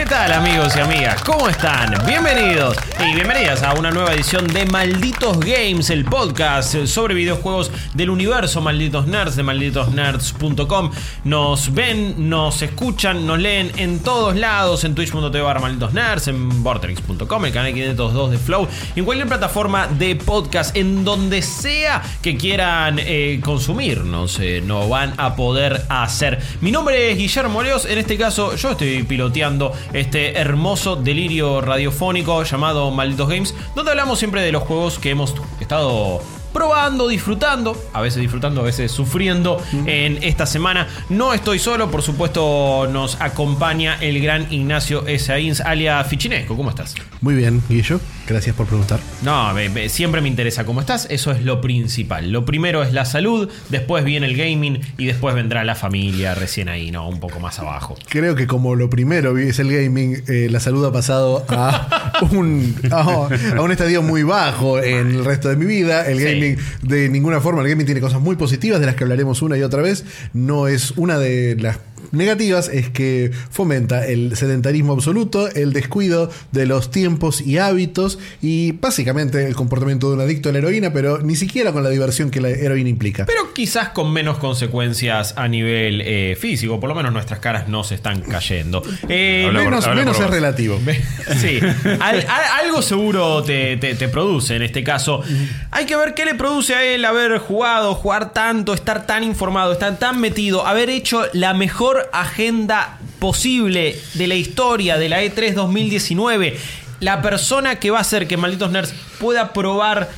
¿Qué tal amigos y amigas? ¿Cómo están? Bienvenidos y bienvenidas a una nueva edición de Malditos Games, el podcast sobre videojuegos del universo Malditos Nerds de malditosnerds.com. Nos ven, nos escuchan, nos leen en todos lados, en twitch.tv barra malditos nerds, en vortex.com, el canal 502 de Flow, en cualquier plataforma de podcast, en donde sea que quieran eh, consumirnos, eh, no van a poder hacer. Mi nombre es Guillermo Leos, en este caso yo estoy piloteando este hermoso delirio radiofónico llamado Malditos Games, donde hablamos siempre de los juegos que hemos estado probando, disfrutando, a veces disfrutando, a veces sufriendo en esta semana. No estoy solo, por supuesto nos acompaña el gran Ignacio Esaíns, alias Fichinesco. ¿Cómo estás? Muy bien, Guillo. Gracias por preguntar. No, me- me- siempre me interesa cómo estás, eso es lo principal. Lo primero es la salud, después viene el gaming y después vendrá la familia recién ahí, ¿no? Un poco más abajo. Creo que como lo primero es el gaming, eh, la salud ha pasado a un, a, a un estadio muy bajo en el resto de mi vida. El Sí. De ninguna forma, el gaming tiene cosas muy positivas de las que hablaremos una y otra vez. No es una de las negativas, es que fomenta el sedentarismo absoluto, el descuido de los tiempos y hábitos y básicamente el comportamiento de un adicto a la heroína, pero ni siquiera con la diversión que la heroína implica. Pero quizás con menos consecuencias a nivel eh, físico, por lo menos nuestras caras no se están cayendo. Eh, Habla menos menos es vos. relativo. Sí, Al- al- algo seguro te, te- te produce en este caso. Hay que ver qué le produce a él haber jugado, jugar tanto, estar tan informado, estar tan metido, haber hecho la mejor agenda posible de la historia de la E E3 2019. La persona que va a hacer que Malditos Nerds pueda probar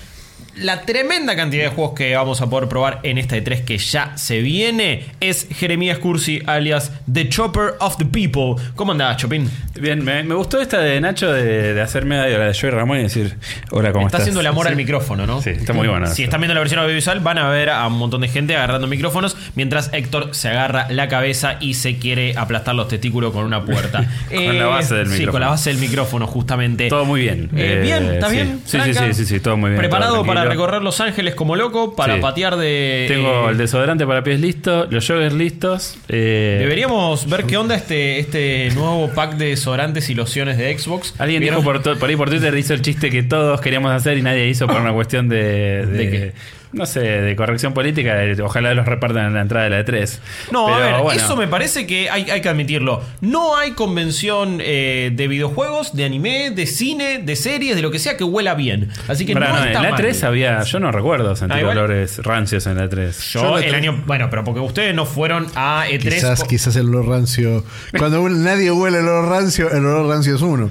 la tremenda cantidad de juegos que vamos a poder probar en esta E3 que ya se viene es Jeremías Cursi, alias The Chopper of the People. ¿Cómo andás, Chopin? Bien, me, me gustó esta de Nacho de, de hacerme la de Joey Ramón y decir, hola, ¿cómo Está estás? haciendo el amor Sí. al micrófono, ¿no? Sí, está muy bueno Si están viendo la versión audiovisual, van a ver a un montón de gente agarrando micrófonos mientras Héctor se agarra la cabeza y se quiere aplastar los testículos con una puerta. Con la base del Sí, micrófono. con la base del micrófono, justamente. Todo muy bien. Eh, Eh, bien, ¿está sí. bien? Sí, sí, sí, sí, sí, todo muy bien, ¿Preparado para recorrer Los Ángeles como loco? Para Sí. patear de. Tengo eh, el desodorante para pies listo, los joggers listos. eh, Deberíamos ver qué onda este, este nuevo pack de desodorantes y lociones de Xbox. Alguien ¿Vieron? dijo por, por ahí por Twitter, hizo el chiste que todos queríamos hacer y nadie hizo por una cuestión de... ¿De qué? No sé, de corrección política. de- ojalá los repartan en la entrada de la E3. No, Pero, a ver, bueno. eso me parece que hay, hay que admitirlo. No hay convención eh, de videojuegos, de anime, de cine, de series, de lo que sea que huela bien. Así que Pará, no, no, está en la mal. E3 había... Yo no recuerdo sentir Ah, olores rancios en la E3. Yo, Yo el la- año. Bueno, pero porque ustedes no fueron a E3. Quizás, quizás el olor rancio. Cuando nadie huele el olor rancio, el olor rancio es uno.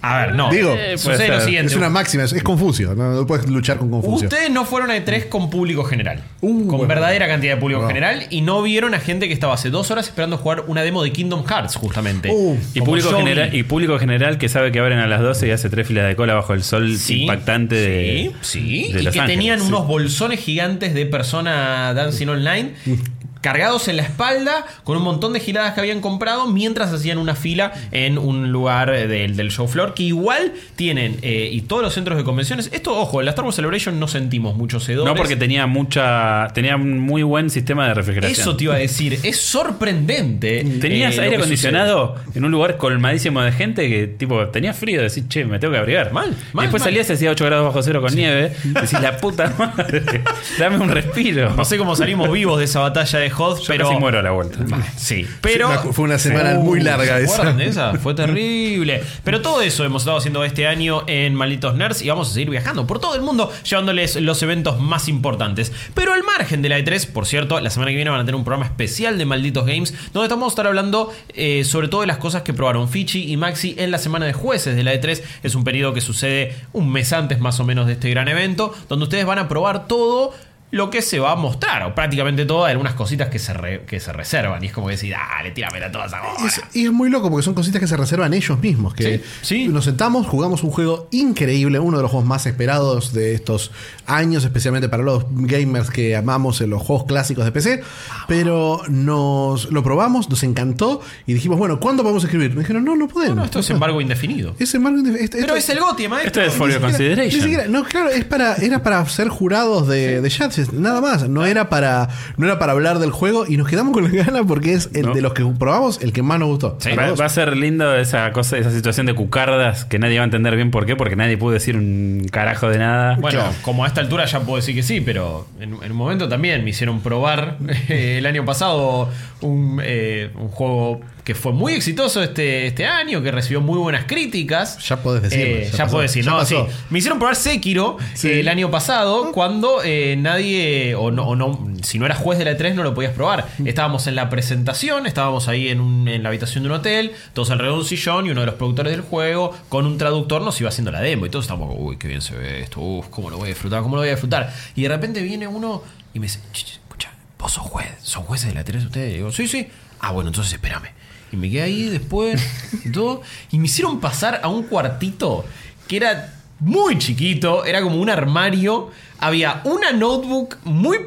A ver, no. Digo, Eh, puede sucede lo ser. siguiente. Es una máxima, es, es Confucio. No, no puedes luchar con Confucio. Ustedes no fueron a E3 con público general. Uh, con bueno. verdadera cantidad de público No. general. Y no vieron a gente que estaba hace dos horas esperando jugar una demo de Kingdom Hearts, justamente. Uh, Y Como público, general, y público general que sabe que abren a las 12 y hace tres filas de cola bajo el sol Sí, impactante de, sí, sí. de y Los que Ángeles. tenían Sí. unos bolsones gigantes de persona dancing online cargados en la espalda con un montón de giladas que habían comprado mientras hacían una fila en un lugar del, del show floor que igual tienen eh, y todos los centros de convenciones esto ojo en la Star Wars Celebration no sentimos muchos hedores No, porque tenía mucha. Tenía un muy buen sistema de refrigeración. eso te iba a decir es sorprendente Tenías eh, aire acondicionado en un lugar colmadísimo de gente que, tipo, tenía frío. Decís, che, me tengo que abrigar. Mal, Y después mal. salías y hacía 8 grados bajo cero con nieve. Decís, la puta madre, dame un respiro. no sé cómo salimos vivos de esa batalla de Hoth pero casi muero a la vuelta. Sí, pero. Fue una- semana Uh, muy larga ¿se esa. de esa? Fue terrible. Pero todo eso hemos estado haciendo este año en Malditos Nerds y vamos a seguir viajando por todo el mundo llevándoles los eventos más importantes. Pero al margen de la E3, por cierto, la semana que viene van a tener un programa especial de Malditos Games donde estamos a estar hablando eh, sobre todo de las cosas que probaron Fichi y Maxi en la semana de jueces de la E3. Es un periodo que sucede un mes antes más o menos de este gran evento donde ustedes van a probar todo lo que se va a mostrar, o prácticamente todo, hay algunas cositas que se, re- que se reservan. Y es como decir, dale, tíramela todas ahora. Es- y es muy loco porque son cositas que se reservan ellos mismos. Que Sí, sí. nos sentamos, jugamos un juego increíble, uno de los juegos más esperados de estos años, especialmente para los gamers que amamos en los juegos clásicos de PC. Pero nos lo probamos, nos encantó y dijimos, bueno, ¿cuándo podemos escribir? Nos dijeron, no, no podemos. No, esto es embargo indefinido. Es embargo indef- este- Pero esto- es el GOTY, maestro. Esto es for your consideration. ni siquiera- no, claro, es para, era para ser jurados de, de Nada más. No era para, no era para hablar del juego y nos quedamos con la gana porque es el No. de los que probamos el que más nos gustó. Sí. Va, a ser lindo esa cosa, esa situación de cucardas que nadie va a entender bien por qué, porque nadie pudo decir un carajo de nada. Bueno, como a esta altura ya puedo decir que sí, pero en, en un momento también me hicieron probar eh, el año pasado un, eh, un juego que fue muy exitoso este, este año, que recibió muy buenas críticas. Ya podés decirlo, Eh, ya ya puedo decir, ya no, sí. Me hicieron probar Sekiro Sí. eh, el año pasado cuando eh, nadie, o no, o no, si no eras juez de la E3 no lo podías probar. Estábamos en la presentación, estábamos ahí en, un- en la habitación de un hotel, todos alrededor de un sillón y uno de los productores del juego con un traductor nos iba haciendo la demo y todos estábamos uy, qué bien se ve esto, uff, cómo lo voy a disfrutar, cómo lo voy a disfrutar. Y de repente viene uno y me dice, "Ch, ch, escucha, vos sos juez, son jueces de la E3 ustedes. Y digo, sí, sí. Ah, bueno, entonces espérame. Y me quedé ahí después y todo. Y me hicieron pasar a un cuartito que era muy chiquito, era como un armario. Había una notebook muy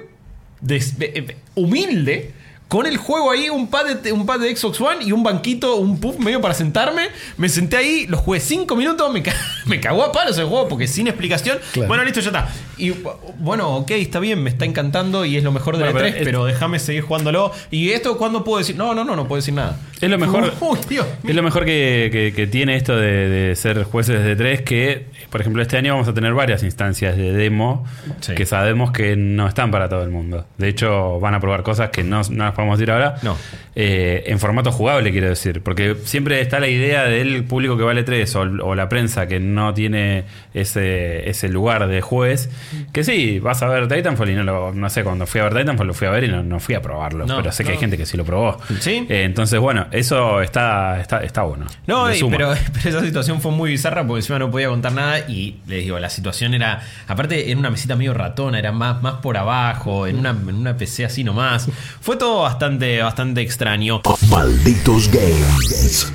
des- eh, humilde. Con el juego ahí, un pad, de, un pad de Xbox One y un banquito, un puff medio para sentarme. Me senté ahí, lo jugué cinco minutos, me, ca- me cagó a palos el juego porque sin explicación. Claro. Bueno, listo, ya está. Y bueno, ok, está bien, me está encantando y es lo mejor de Bueno, la pero 3, es- pero déjame seguir jugándolo. ¿Y esto cuándo puedo decir? No, no, no, no puedo decir nada. Es lo mejor- Uy. Es lo mejor que, que- que tiene esto de, de ser jueces de tres, que por ejemplo este año vamos a tener varias instancias de demo Sí. que sabemos que no están para todo el mundo. De hecho van a probar cosas que no, no las podemos decir ahora. No. Eh, en formato jugable quiero decir, porque siempre está la idea del público que vale 3 o, o la prensa que no tiene ese, ese lugar de juez, que sí, vas a ver Titanfall y no lo, no sé, cuando fui a ver Titanfall lo fui a ver y no, no fui a probarlo, No, pero sé que hay gente que sí lo probó. Sí. Eh, entonces, bueno, eso está, está, está bueno. No, y- pero, pero esa situación fue muy bizarra porque encima no podía contar nada y les digo, la situación era, aparte en una mesita medio ratona, era más, más por abajo, en una, en una PC así nomás. Fue todo bastante, bastante extraño. Malditos Games.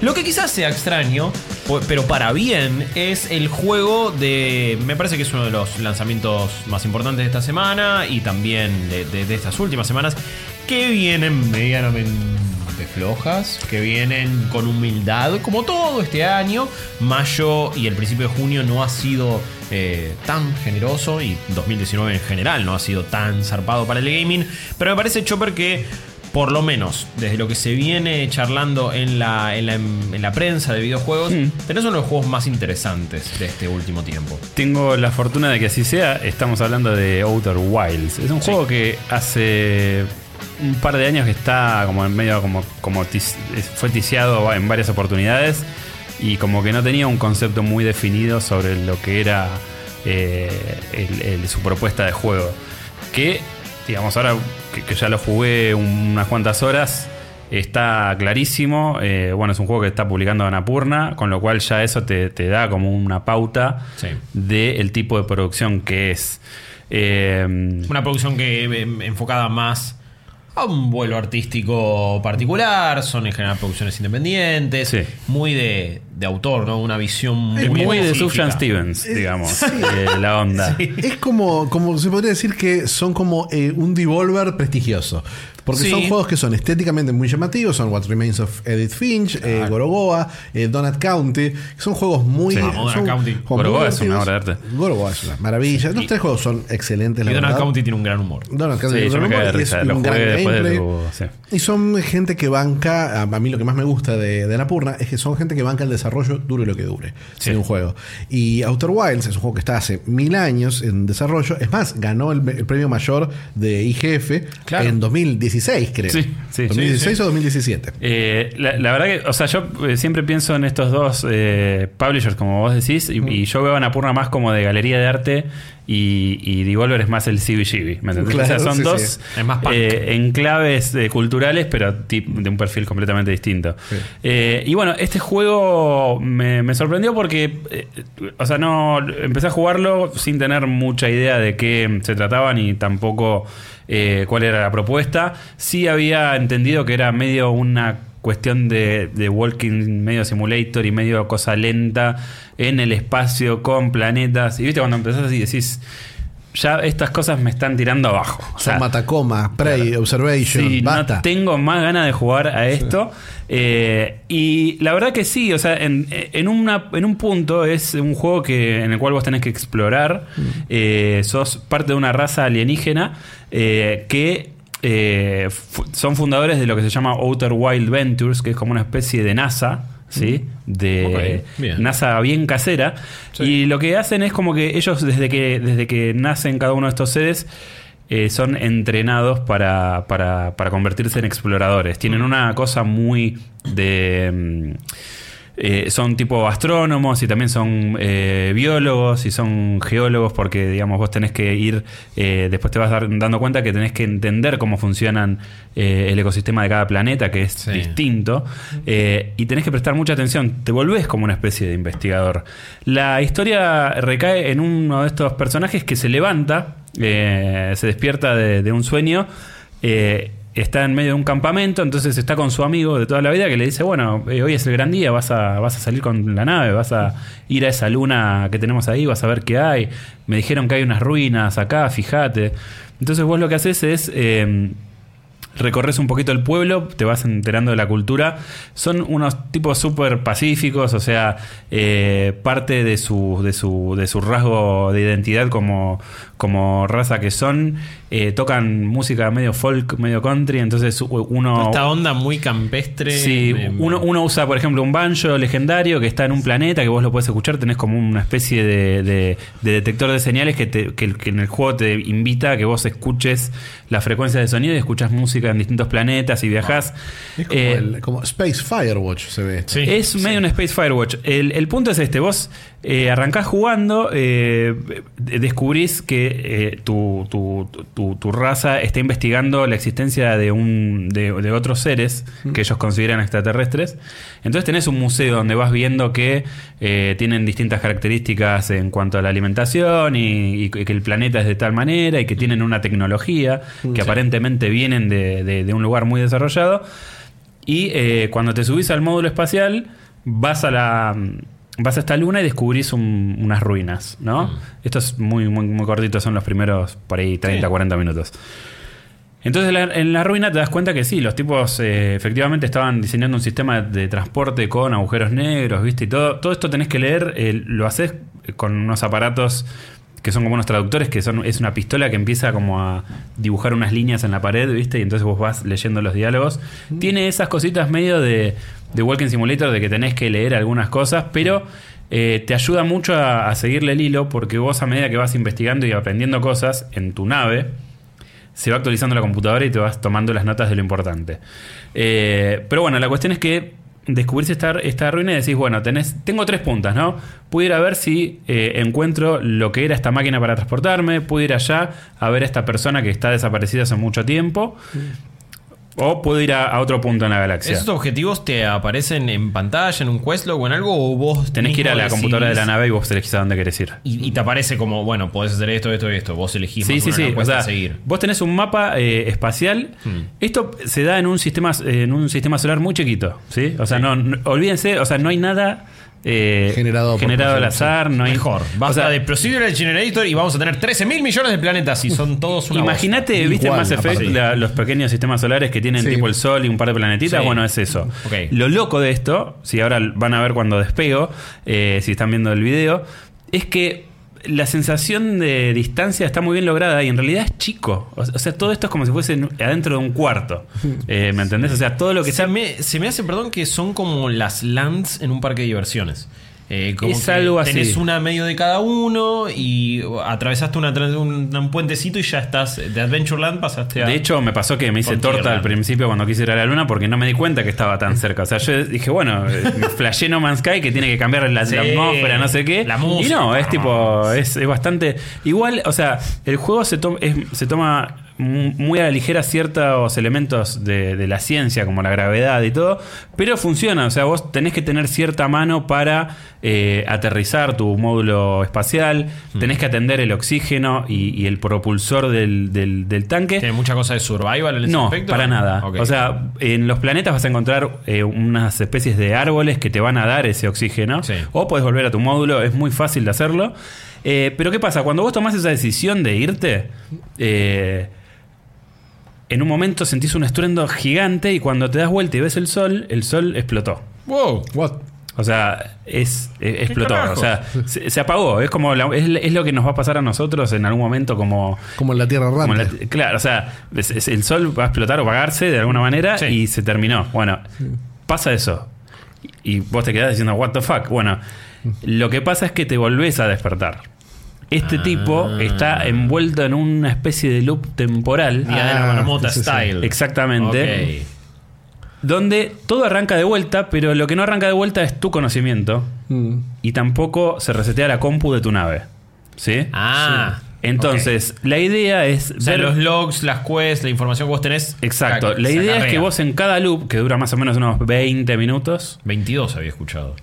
Lo que quizás sea extraño, pero para bien, es el juego de. Me parece que es uno de los lanzamientos más importantes de esta semana y también de, de- de estas últimas semanas, que vienen medianamente flojas, que vienen con humildad, como todo este año. Mayo y el principio de junio no ha sido eh, tan generoso y 2019 en general no ha sido tan zarpado para el gaming, pero me parece, Chopper, que por lo menos desde lo que se viene charlando en la, en la, en la prensa de videojuegos, Mm. tenés uno de los juegos más interesantes de este último tiempo. Tengo la fortuna de que así sea. Estamos hablando de Outer Wilds. Es un Sí. juego que hace un par de años que está como en medio como, como fue ticiado en varias oportunidades y como que no tenía un concepto muy definido sobre lo que era eh, el- el- su propuesta de juego. Que, digamos, ahora que, que ya lo jugué un- unas cuantas horas, está clarísimo. Eh, bueno, es un juego que está publicando Anapurna, con lo cual ya eso te, te da como una pauta Sí. del tipo de producción que es. Eh, Una producción que em, enfocada más a un vuelo artístico particular, son en general producciones independientes, Sí. muy de, de autor, ¿no? Una visión muy, muy de. Sufjan Stevens, digamos, eh, la onda. Es como, como se podría decir que son como eh, un devolver prestigioso. Porque Sí. son juegos que son estéticamente muy llamativos, son What Remains of Edith Finch, eh, Gorogoa, eh, Donut County, que son juegos muy... Sí, Donut son County. Gorogoa es una obra de arte. Gorogoa es una maravilla. Los tres juegos son excelentes, Y verdad. County tiene un gran humor. Donut County yo un de humor es lo un gran después de gameplay. Y son gente que banca, a, mí lo que más me gusta de, de Napurna es que son gente que banca el desarrollo dure lo que dure Sí. de un juego. Y Outer Wilds es un juego que está hace mil años en desarrollo. Es más, ganó el, el premio mayor de IGF Claro. en 2016, creo. Sí, sí. 2016 Sí, o 2017. Eh, la, la verdad que, o sea, yo eh, siempre pienso en estos dos eh, publishers, como vos decís, y, y yo veo a Napurna más como de galería de arte y, y Devolver es más el CBGB. ¿Me entendés? Claro, o sea, son sí, dos sí. Eh, enclaves eh, culturales, pero de un perfil completamente distinto. Sí. Eh, y bueno, este juego me, me sorprendió porque, o sea, no empecé a jugarlo sin tener mucha idea de qué se trataba ni tampoco eh, cuál era la propuesta. Sí había entendido que era medio una cuestión de, de walking medio simulator y medio cosa lenta en el espacio con planetas. Y viste cuando empezás y decís, ya estas cosas me están tirando abajo. O sea, Son Matacoma, Prey, Observation, Sí, basta. no tengo más ganas de jugar a esto. Eh, y la verdad que sí, o sea, en, en una, en un punto es un juego que, en el cual vos tenés que explorar. Eh, sos parte de una raza alienígena eh, que eh, son fundadores de lo que se llama Outer Wild Ventures, que es como una especie de NASA. ¿Sí? De. NASA bien casera. Sí. Y lo que hacen es como que ellos, desde que, desde que nacen cada uno de estos seres, eh, son entrenados para, para, para convertirse en exploradores. Tienen una cosa muy de... mm, eh, son tipo astrónomos y también son eh, biólogos y son geólogos porque, digamos, vos tenés que ir, eh, después te vas dar- dando cuenta que tenés que entender cómo funcionan el ecosistema de cada planeta, que es Sí. distinto, y tenés que prestar mucha atención, te volvés como una especie de investigador. La historia recae en uno de estos personajes que se levanta, se despierta de, de un sueño, eh, está en medio de un campamento, entonces está con su amigo de toda la vida que le dice, bueno, eh, hoy es el gran día, vas a, vas a salir con la nave, vas a ir a esa luna que tenemos ahí, vas a ver qué hay. Me dijeron que hay unas ruinas acá, fíjate. Entonces vos lo que haces es... eh, recorres un poquito el pueblo, te vas enterando de la cultura. Son unos tipos súper pacíficos, o sea, eh, parte de su, de, su, de su rasgo de identidad como, como raza que son, eh, tocan música medio folk, medio country, entonces uno... Esta onda muy campestre. Sí, me- uno, uno usa, por ejemplo, un banjo legendario que está en un planeta que vos lo puedes escuchar. Tenés como una especie de, de- de detector de señales que, te- que, que en el juego te invita a que vos escuches la frecuencia de sonido y escuchas música en distintos planetas y viajás. Es como, Eh, el- como Space Firewatch se ve. Sí. es medio un Space Firewatch. El, el punto es este: vos eh, arrancás jugando, eh, de- descubrís que eh, tu, tu- tu- tu raza está investigando la existencia de, un, de, de otros seres que ellos consideran extraterrestres. Entonces tenés un museo donde vas viendo que eh, tienen distintas características en cuanto a la alimentación y, y que el planeta es de tal manera y que tienen una tecnología que aparentemente vienen de- de- de un lugar muy desarrollado. Y eh, cuando te subís al módulo espacial, vas a la. Vas a esta luna y descubrís un- unas ruinas, ¿no? Esto es muy, muy, muy cortito, son los primeros por ahí 30, Sí. 40 minutos. Entonces en la ruina te das cuenta que sí, los tipos eh, efectivamente estaban diseñando un sistema de transporte con agujeros negros, ¿viste? Y todo, todo esto tenés que leer, eh, lo haces con unos aparatos que son como unos traductores, que son es una pistola que empieza como a dibujar unas líneas en la pared, ¿viste? Y entonces vos vas leyendo los diálogos. Tiene esas cositas medio de, de Walking Simulator de que tenés que leer algunas cosas, pero eh, te ayuda mucho a, a seguirle el hilo porque vos a medida que vas investigando y aprendiendo cosas en tu nave, se va actualizando la computadora y te vas tomando las notas de lo importante. Eh, pero bueno, la cuestión es que descubrís esta, esta ruina y decís, bueno, tenés, tengo tres puntas, ¿no? Puedo ir a ver si eh, encuentro lo que era esta máquina para transportarme, puedo ir allá a ver a esta persona que está desaparecida hace mucho tiempo, o puedo ir a, a otro punto en la galaxia. ¿Esos objetivos te aparecen en pantalla, en un questlog o en algo? ¿O vos Tenés que ir a la computadora de la nave y vos elegís a dónde querés ir. Y, y te aparece como, bueno, podés hacer esto, esto y esto. Vos elegís Sí, más sí, sí. O sea, a seguir. vos tenés un mapa eh, espacial. Hmm. Esto se da en un sistema en un sistema solar muy chiquito, ¿sí? O sea, no, no- olvídense, o sea, no hay nada eh, Generado generado al azar, no hay Mejor. o Basta sea, de Procedural Generator y vamos a tener 13 mil millones de planetas y son todos una Imagínate. ¿viste Igual, Mass Effect la- los pequeños sistemas solares que tienen Sí. tipo el Sol y un par de planetitas? Sí. Bueno, es eso. Lo loco de esto, si ahora van a ver cuando despego, eh, si están viendo el video, es que la sensación de distancia está muy bien lograda y en realidad es chico. O sea, todo esto es como si fuese en- adentro de un cuarto. Eh, ¿Me entendés? O sea, todo lo que Se sea. me, se me hace, perdón, que son como las lands en un parque de diversiones. Eh, como Es que algo así. Tenés una medio de cada uno y atravesaste una, un, un puentecito y ya estás. De Adventureland pasaste a. De hecho, me pasó que me hice torta al principio cuando quise ir a la luna porque no me di cuenta que estaba tan cerca. O sea, yo dije, bueno, eh, me flashé No Man's Sky que tiene que cambiar la, Sí, la atmósfera, no sé qué. la y música. no, es tipo, es, es bastante. Igual, o sea, el juego se, to- es- se toma muy a la ligera ciertos elementos de, de la ciencia, como la gravedad y todo, pero funciona. O sea, vos tenés que tener cierta mano para eh, aterrizar tu módulo espacial, tenés que atender el oxígeno y, y el propulsor del, del- del tanque. ¿Tiene mucha cosa de survival en ese No, aspecto? para nada. O sea, en los planetas vas a encontrar eh, unas especies de árboles que te van a dar ese oxígeno. Sí. O puedes volver a tu módulo, es muy fácil de hacerlo. Eh, pero ¿qué pasa? Cuando vos tomás esa decisión de irte, eh, en un momento sentís un estruendo gigante y cuando te das vuelta y ves el sol, el sol explotó. Wow. What? O sea, es, eh, explotó. O sea, se, se apagó. Es como la- es, es lo que nos va a pasar a nosotros en algún momento como Como en la Tierra la- claro, o sea, es- es- el sol va a explotar o apagarse de alguna manera Sí. y se terminó. Bueno, pasa eso. Y y vos te quedás diciendo, ¿What the fuck? Bueno, lo que pasa es que te volvés a despertar. Este Ah. tipo está envuelto en una especie de loop temporal. Día de la Ah, marmota sí, style. Exactamente. Ok. Donde todo arranca de vuelta, pero lo que no arranca de vuelta es tu conocimiento. Mm. Y tampoco se resetea la compu de tu nave. ¿Sí? Ah. Entonces, la idea es O sea, ver- los logs, las quests, la información que vos tenés. Exacto. La idea es que vos en cada loop, que dura más o menos unos 20 minutos, 22 había escuchado.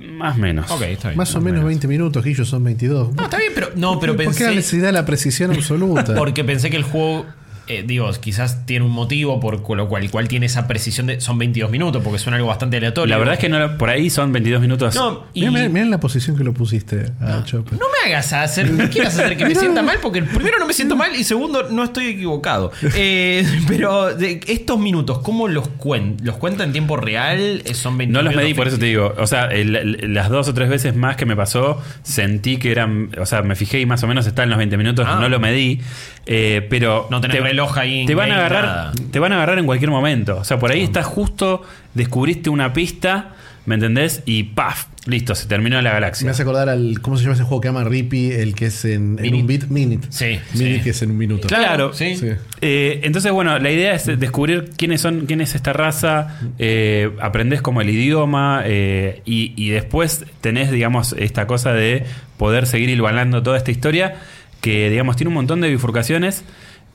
Más o menos. Ok, está bien. Más o menos 20 minutos, Guillo, son 22. No, está bien, pero. No, pero ¿Por qué la pensé. necesidad de la precisión absoluta? Porque pensé que el juego. Eh, digo, quizás tiene un motivo por lo cual, el cual tiene esa precisión de. Son 22 minutos, porque suena algo bastante aleatorio. La verdad es que no, por ahí son 22 minutos. No, y. Mirá la posición que lo pusiste a Chopper. No me hagas hacer, no quieras hacer que me sienta mal, porque primero no me siento mal y segundo no estoy equivocado. Eh, pero de estos minutos, ¿cómo los cuenta? ¿Los cuenta en tiempo real? Eh, Son 20 No los medí, por eso te digo. O sea, el- el- las dos o tres veces más que me pasó, sentí que eran. O sea, me fijé y más o menos está en los 20 minutos, Ah. no lo medí. eh, pero. No tenés reloj ahí Te van, a agarrar, nada. te van a agarrar en cualquier momento. O sea, por ahí estás justo, descubriste una pista, ¿me entendés? Y ¡paf! Listo, se terminó la galaxia. Me hace acordar al. ¿Cómo se llama ese juego que llama Rippy? El que es en, un bit. Minute. Sí, Minute sí. que es en un minuto. Claro, sí. Sí. Eh, entonces, bueno, la idea es descubrir quiénes son, quién es esta raza, eh, aprendés como el idioma eh, y, y después tenés, digamos, esta cosa de poder seguir hilvanando toda esta historia que, digamos, tiene un montón de bifurcaciones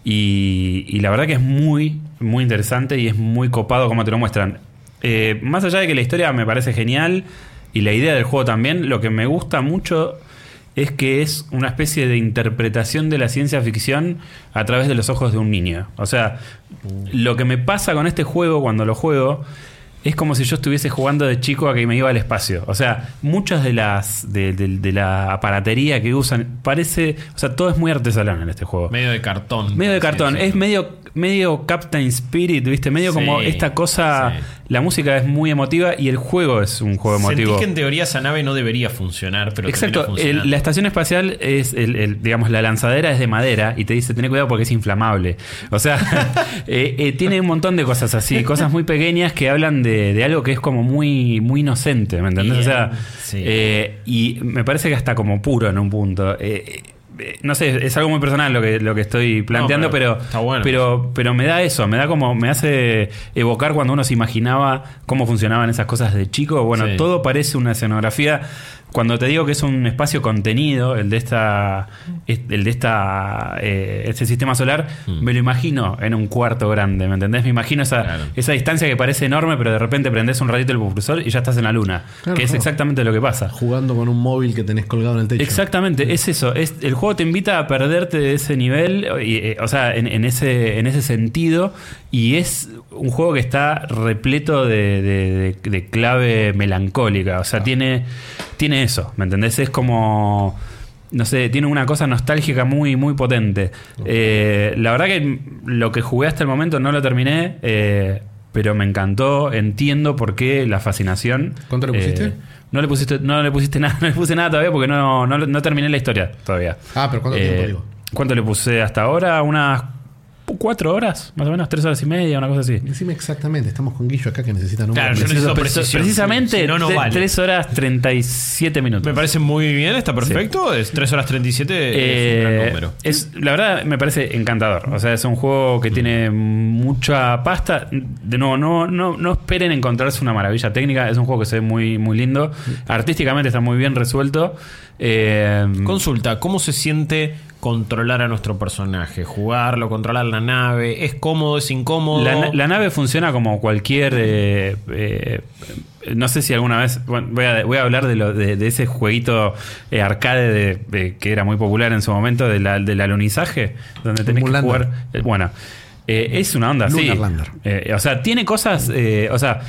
y, y la verdad que es muy, muy interesante y es muy copado como te lo muestran. Eh, más allá de que la historia me parece genial y la idea del juego también, lo que me gusta mucho es que es una especie de interpretación de la ciencia ficción a través de los ojos de un niño. O sea, lo que me pasa con este juego cuando lo juego es como si yo estuviese jugando de chico a que me iba al espacio. O sea, muchas de las de, de- de la aparatería que usan parece, o sea, todo es muy artesanal en este juego. Medio de cartón. Medio de cartón, es medio medio Captain Spirit, ¿viste? Medio Sí, como esta cosa, sí. la música es muy emotiva y el juego es un juego Sentís emotivo. que en teoría esa nave no debería funcionar, pero Exacto, el- la estación espacial es, el, el- digamos, la lanzadera es de madera y te dice, ten cuidado porque es inflamable. O sea, eh, eh, tiene un montón de cosas así, cosas muy pequeñas que hablan de, de algo que es como muy, muy inocente, ¿me entendés? O sea, sí. eh, y me parece que hasta como puro en un punto. Eh, no sé, es algo muy personal lo que, lo que estoy planteando, No, pero, pero bueno. pero, pero me da eso, me da como, me hace evocar cuando uno se imaginaba cómo funcionaban esas cosas de chico. Bueno, Sí. todo parece una escenografía. Cuando te digo que es un espacio contenido, el de esta, el de esta, eh, este sistema solar, me lo imagino en un cuarto grande, ¿me entendés? Me imagino esa, Claro. esa distancia que parece enorme, pero de repente prendes un ratito el propulsor y ya estás en la luna, Claro, que es exactamente lo que pasa. Jugando con un móvil que tenés colgado en el techo. Exactamente, es eso. Es, el juego te invita a perderte de ese nivel, y, eh, o sea, en, en ese, en ese sentido, y es un juego que está repleto de, de- de- de clave melancólica. O sea, tiene, tiene eso, ¿me entendés? Es como. No sé, tiene una cosa nostálgica muy, muy potente. Eh, la verdad que lo que jugué hasta el momento no lo terminé, eh, pero me encantó. Entiendo por qué la fascinación. ¿Cuánto le pusiste? Eh, no le pusiste, no le pusiste nada, no le puse nada todavía porque no, no, no terminé la historia todavía. Ah, pero ¿cuánto Eh, tiempo digo? ¿Cuánto le puse hasta ahora? Unas cuatro horas, más o menos, tres horas y media, una cosa así. Decime exactamente, estamos con Guillo acá que necesitan un Claro, yo necesito precisión. Precisamente Si no, no tre- vale. 3 horas 37 minutos. Me parece muy bien, está perfecto. Es 3 horas 37, es un gran Eh, número. es, la verdad me parece encantador. O sea, es un juego que tiene mucha pasta. De nuevo, no, no, no esperen encontrarse una maravilla técnica. Es un juego que se ve muy, muy lindo. Artísticamente está muy bien resuelto. Eh, Consulta, ¿cómo se siente controlar a nuestro personaje? Jugarlo, controlar la nave. ¿Es cómodo, es incómodo? la, la nave funciona como cualquier. eh, eh, no sé si alguna vez. bueno, voy, a, voy a hablar de, lo, de, de ese jueguito eh, arcade de- de- que era muy popular en su momento, de la- del alunizaje, donde tenés que jugar. eh, bueno, eh, es una onda así. Eh, o sea, tiene cosas. eh, o sea.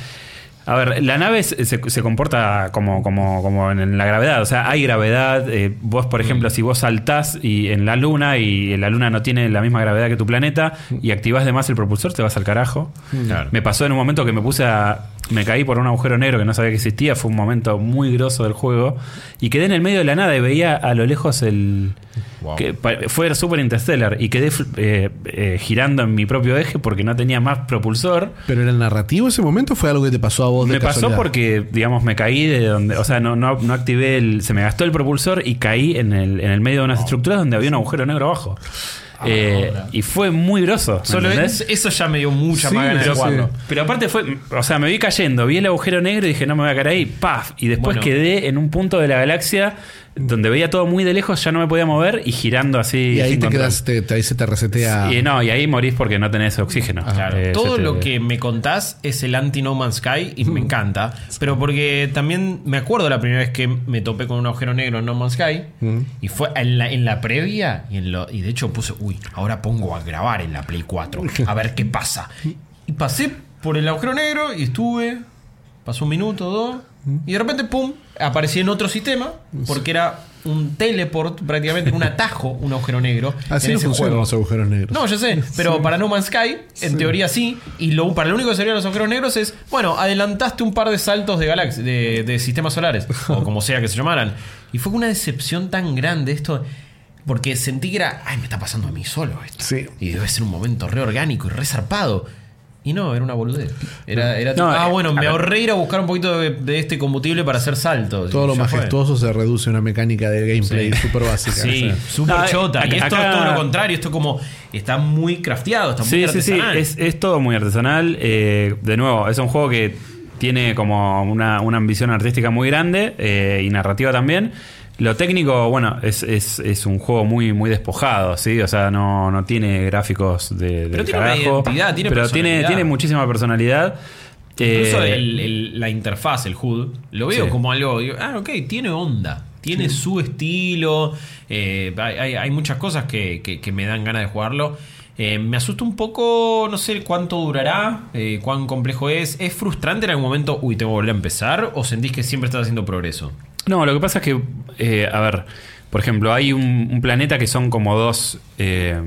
A ver, la nave se, se- comporta como, como, como en la gravedad. O sea, hay gravedad. eh, vos, por ejemplo, si vos saltás y en la luna y la luna no tiene la misma gravedad que tu planeta y activás de más el propulsor, te vas al carajo. Claro. Me pasó en un momento que me puse a. Me caí por un agujero negro que no sabía que existía. Fue un momento muy grosso del juego. Y quedé en el medio de la nada y veía a lo lejos el. Wow. que fue súper interstellar. Y quedé eh, eh, girando en mi propio eje porque no tenía más propulsor. Pero era el narrativo ese momento o fue algo que te pasó a vos de Me pasó porque, digamos, me caí de donde. O sea, no, no, no activé el. Se me gastó el propulsor y caí en el, en el medio de unas estructuras donde había un agujero negro abajo. Eh, y fue muy grosso. ¿me Solo es- eso ya me dio mucha Sí, más ganas de sí. jugarlo. Pero aparte fue, o sea, me vi cayendo, vi el agujero negro y dije, no me voy a caer ahí, paf. Y después Bueno. quedé en un punto de la galaxia donde veía todo muy de lejos, ya no me podía mover y girando así. Y ahí te quedas, te, te- ahí se te resetea. Y no, y ahí morís porque no tenés oxígeno. Claro. Eh, Todo te- lo que me contás es el anti-No Man's Sky y me encanta. Pero porque también me acuerdo la primera vez que me topé con un agujero negro en No Man's Sky. Y fue en la, en la previa. Y, en lo- y de hecho puse, uy, ahora pongo a grabar en la Play 4. A ver qué pasa. Y pasé por el agujero negro y estuve. Pasó un minuto, dos. Y de repente, pum, aparecí en otro sistema. Porque era un teleport, prácticamente un atajo, un agujero negro. Así en no ese funcionan juego. los agujeros negros. No, ya sé, pero para No Man's Sky, en teoría sí. Y lo, para lo único que servían los agujeros negros es, bueno, adelantaste un par de saltos de galaxias, de, de sistemas solares, o como sea que se llamaran. Y fue una decepción tan grande esto, porque sentí que era, ay, me está pasando a mí solo esto. Sí. Y debe ser un momento re orgánico y re zarpado. Y no, era una boludez. Era, era No, ah, eh, bueno, me ahorré ir a buscar un poquito de, de este combustible para hacer saltos. Todo Y lo fue. majestuoso se reduce a una mecánica de gameplay Sí. súper básica. Sí, O sea, súper No, chota. acá- y esto acá- es todo lo contrario. Esto como está muy crafteado, está muy Sí, sí, sí, artesanal. es, es todo muy artesanal. Eh, de nuevo, es un juego que tiene como una, una ambición artística muy grande eh, y narrativa también. Lo técnico, bueno, es, es, es un juego muy, muy despojado, ¿sí? O sea, no, no tiene gráficos de, Pero del tiene una carajo. identidad, tiene pero tiene, tiene muchísima personalidad. Incluso Eh, el- el- la interfaz, el HUD, lo veo Sí. como algo. digo, ah, ok, tiene onda. Tiene su estilo. eh, hay, hay- hay muchas cosas que, que- que me dan ganas de jugarlo. Eh, me asusta un poco, no sé cuánto durará, eh, cuán complejo es. ¿Es frustrante en algún momento, uy, tengo que volver a empezar? ¿O sentís que siempre estás haciendo progreso? No, lo que pasa es que, eh, a ver, por ejemplo, hay un, un planeta que son como dos, eh,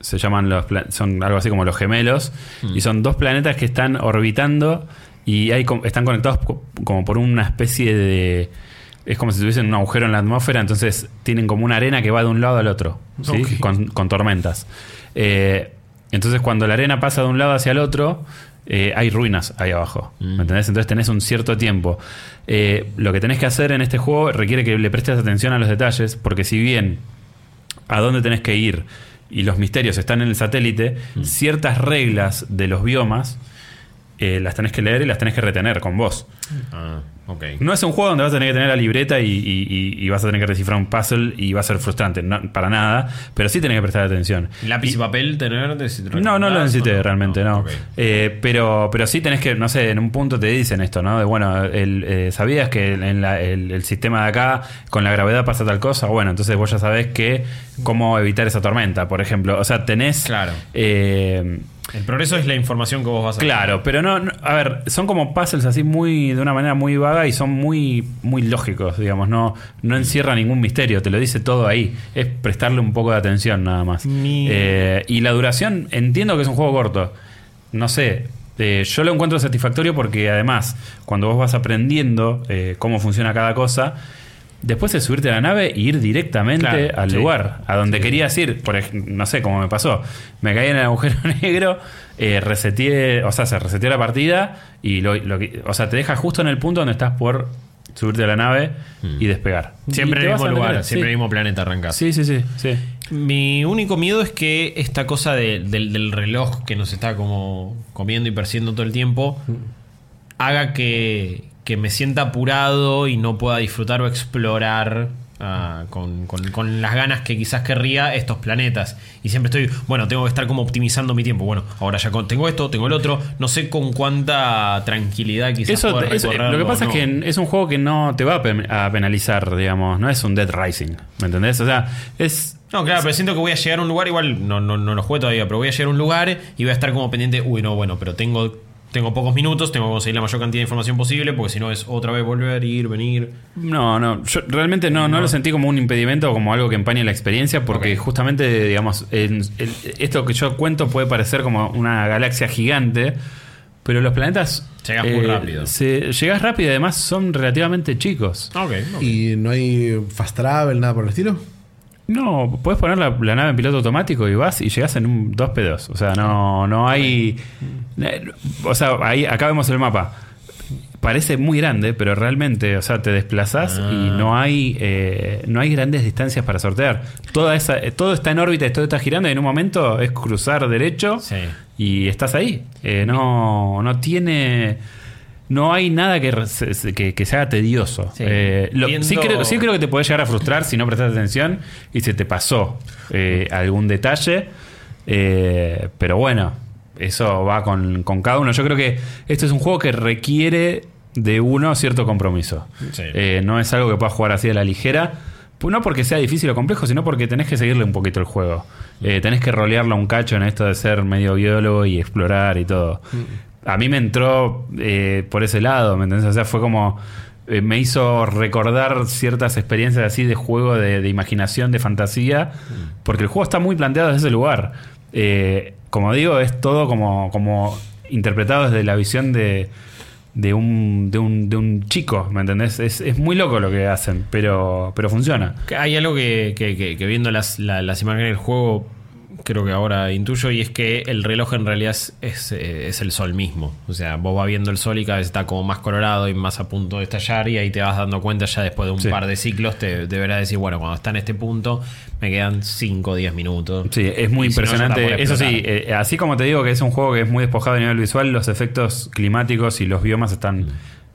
se llaman los, son algo así como los gemelos, y son dos planetas que están orbitando y hay, están conectados co- como por una especie de... Es como si tuviesen un agujero en la atmósfera, entonces tienen como una arena que va de un lado al otro, ¿sí? Con tormentas. Eh, entonces cuando la arena pasa de un lado hacia el otro, eh, hay ruinas ahí abajo. ¿Me entendés? Entonces tenés un cierto tiempo. Eh, lo que tenés que hacer en este juego requiere que le prestes atención a los detalles, porque si bien a dónde tenés que ir y los misterios están en el satélite, ciertas reglas de los biomas eh, las tenés que leer y las tenés que retener con vos. Ah, ok. No es un juego donde vas a tener que tener la libreta y, y- y- y vas a tener que descifrar un puzzle y va a ser frustrante, no- para nada, pero sí tenés que prestar atención. ¿Lápiz y, papel tener? No, no lo necesité realmente, no. Eh, pero, pero sí tenés que, no sé, en un punto te dicen esto, ¿no? De bueno, el, eh, ¿sabías que en la- el, el sistema de acá con la gravedad pasa tal cosa? Bueno, entonces vos ya sabés que cómo evitar esa tormenta, por ejemplo. O sea, tenés. Claro. El progreso es la información que vos vas a Claro, pero no, no- a ver, son como puzzles así muy, de una manera muy vaga y son muy, muy lógicos, digamos, no, no encierra ningún misterio, te lo dice todo ahí, es prestarle un poco de atención nada más. Mi- Eh, y la duración, entiendo que es un juego corto, no sé, eh, yo lo encuentro satisfactorio porque además, cuando vos vas aprendiendo eh, cómo funciona cada cosa, Después es subirte a la nave e ir directamente Claro, al sí. lugar, a donde querías ir. Por ej- no sé cómo me pasó. Me caí en el agujero negro, eh, reseteé, o sea, se reseteó la partida y lo, lo que- o sea, te deja justo en el punto donde estás por subirte a la nave y despegar. Mm. Siempre Y en te el vas mismo lugar, tener- siempre en el mismo planeta arrancás. Sí, sí, sí, sí. Mi único miedo es que esta cosa de- del, del reloj que nos está como comiendo y persiguiendo todo el tiempo haga que, que me sienta apurado y no pueda disfrutar o explorar ah, con, con- con las ganas que quizás querría estos planetas. Y siempre estoy, bueno, tengo que estar como optimizando mi tiempo. Bueno, ahora ya con- tengo esto, tengo el otro. No sé con cuánta tranquilidad quizás Eso, pueda eso- lo que pasa es que es un juego que no te va a pen- a penalizar, digamos, no es un Dead Rising, ¿me entendés? O sea, es No, claro, pero siento que voy a llegar a un lugar, igual no, no, no lo juego todavía, pero voy a llegar a un lugar y voy a estar como pendiente, uy, no, bueno, pero tengo, tengo pocos minutos, tengo que conseguir la mayor cantidad de información posible, porque si no es otra vez volver, ir, venir. No, no, yo realmente no, no lo sentí como un impedimento o como algo que empañe la experiencia, porque justamente, digamos, en- el- esto que yo cuento puede parecer como una galaxia gigante, pero los planetas... eh, Llegas muy rápido. Se, llegas rápido y además son relativamente chicos. Ok, ¿Y no hay fast travel, nada por el estilo? No, puedes poner la, la nave en piloto automático y vas y llegas en un 2P2. O sea, no, no hay. eh, O sea, ahí, acá vemos el mapa. Parece muy grande, pero realmente, o sea, te desplazás Ah. y no hay eh, no hay grandes distancias para sortear. Toda esa, eh, todo está en órbita y todo está girando y en un momento es cruzar derecho Sí. y estás ahí. Eh, no, no tiene. No hay nada que, que, que se haga tedioso. Sí. Eh, lo- sí, Viendo- creo, sí creo que te puede llegar a frustrar si no prestas atención y se te pasó eh, algún detalle. Eh, pero bueno, eso va con, con cada uno. Yo creo que este es un juego que requiere de uno cierto compromiso. Sí. Eh, no es algo que puedas jugar así a la ligera. No porque sea difícil o complejo, sino porque tenés que seguirle un poquito el juego. Eh, tenés que rolearlo un cacho en esto de ser medio biólogo y explorar y todo. A mí me entró eh, por ese lado, ¿me entendés? O sea, fue como. eh, me hizo recordar ciertas experiencias así de juego, de, de imaginación, de fantasía, porque el juego está muy planteado desde ese lugar. Eh, como digo, es todo como, como interpretado desde la visión de, de un, de un, de un chico, ¿me entendés? Es, es muy loco lo que hacen, pero, pero funciona. Hay algo que, que- que- que viendo las, la- las imágenes del juego, creo que ahora intuyo, y es que el reloj en realidad es, es, eh, es el sol mismo. O sea, vos vas viendo el sol y cada vez está como más colorado y más a punto de estallar, y ahí te vas dando cuenta ya después de un Sí. par de ciclos, te deberás decir, bueno, cuando está en este punto, me quedan 5 o 10 minutos. Sí, es muy Y si no, ya está impresionante. Eso sí, eh, así como te digo que es un juego que es muy despojado a nivel visual, los efectos climáticos y los biomas están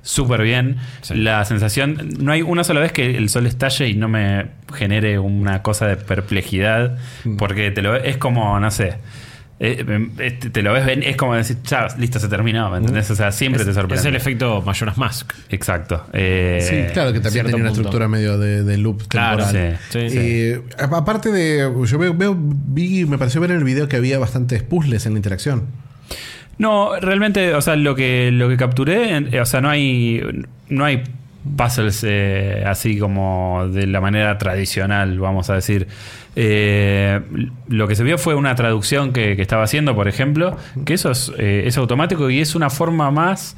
súper bien. Sí. La sensación, no hay una sola vez que el sol estalle y no me genere una cosa de perplejidad, porque te lo es como, no sé. eh, eh, te- te lo ves, ven- es como decir, ya, listo, se terminó, ¿me entendés? O sea, siempre te es, sorprende. es el efecto Majora's Mask. Exacto. Eh, Sí, claro, que también tenía una punto. estructura medio de, de loop Claro, temporal. sí, sí. Eh, aparte de. Yo veo, veo- vi, me pareció ver en el video que había bastantes puzzles en la interacción. No, realmente, o sea, lo que, lo que capturé, eh, o sea, no hay, no hay puzzles eh, así como de la manera tradicional, vamos a decir. Eh, lo que se vio fue una traducción que, que estaba haciendo, por ejemplo, que eso es, eh, es automático y es una forma más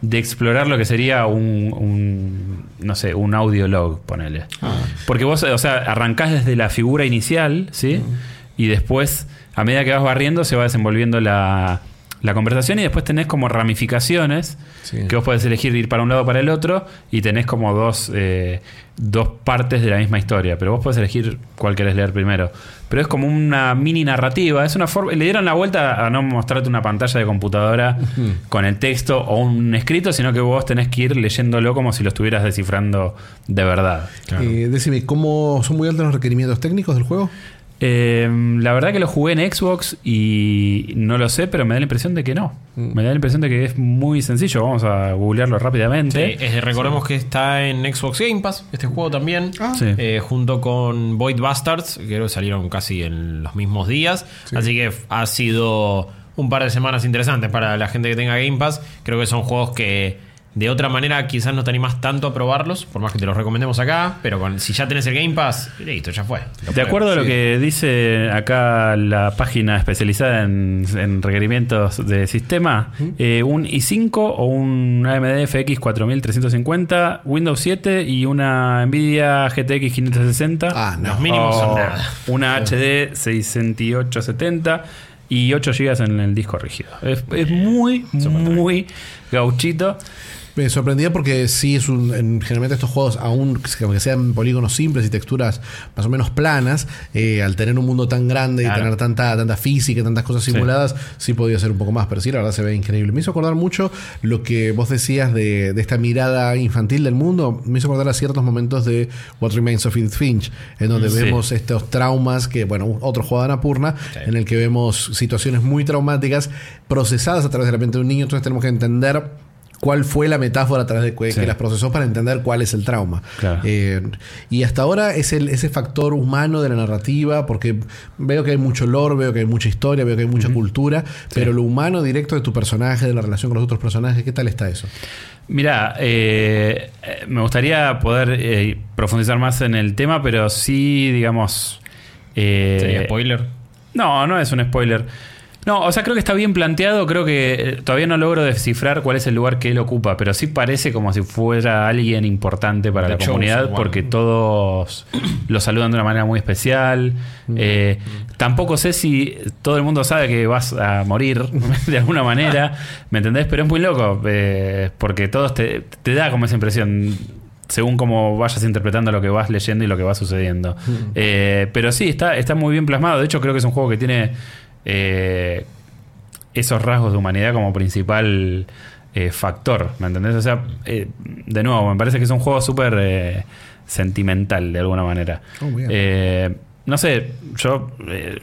de explorar lo que sería un, un, no sé, un audiolog, ponele. Porque vos, o sea, arrancás desde la figura inicial, ¿sí? Y después, a medida que vas barriendo, se va desenvolviendo la, la conversación y después tenés como ramificaciones Sí. que vos podés elegir ir para un lado o para el otro y tenés como dos, eh, dos partes de la misma historia, pero vos podés elegir cuál querés leer primero. Pero es como una mini narrativa, es una forma, le dieron la vuelta a no mostrarte una pantalla de computadora con el texto o un escrito, sino que vos tenés que ir leyéndolo como si lo estuvieras descifrando de verdad. Eh, decime, ¿cómo son muy altos los requerimientos técnicos del juego? Eh, la verdad que lo jugué en Xbox y no lo sé, pero me da la impresión de que no. Me da la impresión de que es muy sencillo. Vamos a googlearlo Sí, rápidamente. es- recordemos que está en Xbox Game Pass, este juego también. Ah. Sí. Eh, junto con Void Bastards, que creo que salieron casi en los mismos días. Así que ha sido un par de semanas interesantes para la gente que tenga Game Pass. Creo que son juegos que De otra manera, quizás no te animas tanto a probarlos, por más que te los recomendemos acá, pero con- si ya tenés el Game Pass, listo, ya fue. De acuerdo a lo sí. que dice acá la página especializada en, en requerimientos de sistema, eh, un i5 o un AMD FX 4350, Windows 7 y una Nvidia GTX 560. Ah, no. Los mínimos o son nada. Una HD 6870 y 8 GB en el disco rígido. Es, es muy, muy gauchito. Me sorprendía porque sí es un. en- generalmente estos juegos, aún que sean polígonos simples y texturas más o menos planas, eh, al tener un mundo tan grande y tener tanta, tanta física y tantas cosas simuladas, sí. podía ser un poco más. Pero sí, la verdad se ve increíble. Me hizo acordar mucho lo que vos decías de, de esta mirada infantil del mundo. Me hizo acordar a ciertos momentos de What Remains of Edith Finch, en donde Sí. vemos estos traumas que, bueno, otro juego de Anapurna, Sí. en el que vemos situaciones muy traumáticas procesadas a través de la mente de un niño. Entonces tenemos que entender cuál fue la metáfora a través de que, Sí. que las procesó para entender cuál es el trauma. Claro. Eh, y hasta ahora es el, ese factor humano de la narrativa, porque veo que hay mucho lore, veo que hay mucha historia, veo que hay mucha cultura, pero lo humano directo de tu personaje, de la relación con los otros personajes, ¿qué tal está eso? Mira, eh, eh, me gustaría poder eh, profundizar más en el tema, pero sí, digamos... eh, ¿Sería spoiler? No, no es un spoiler. No, o sea, creo que está bien planteado. Creo que eh, todavía no logro descifrar cuál es el lugar que él ocupa, pero sí parece como si fuera alguien importante para The la comunidad One. porque todos lo saludan de una manera muy especial. Eh, tampoco sé si todo el mundo sabe que vas a morir de alguna manera, ¿me entendés? Pero es muy loco eh, porque todos te, te da como esa impresión según cómo vayas interpretando lo que vas leyendo y lo que va sucediendo. Eh, pero sí, está, está muy bien plasmado. De hecho, creo que es un juego que tiene eh, esos rasgos de humanidad como principal eh, factor. ¿Me entendés? O sea, eh, de nuevo, me parece que es un juego súper eh, sentimental de alguna manera. Oh. Eh, no sé, yo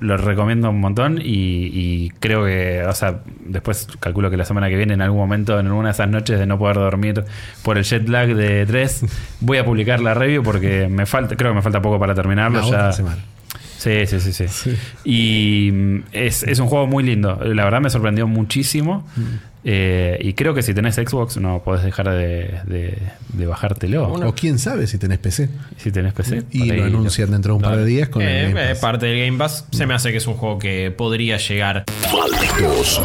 lo recomiendo un montón y, y creo que, o sea, después calculo que la semana que viene, en algún momento, en alguna de esas noches de no poder dormir por el jet lag de 3, voy a publicar la review porque me falta, creo que me falta poco para terminarlo. La ya. Sí, sí, sí, sí. Y mm, es, es un juego muy lindo. La verdad me sorprendió muchísimo. Eh, y creo que si tenés Xbox no podés dejar de, de- de bajártelo. O quién sabe si tenés PC. Si tenés PC. Y lo anuncian dentro de un par de días con Eh, el Game eh, Pass. parte del Game Pass. Se me hace que es un juego que podría llegar. Malditos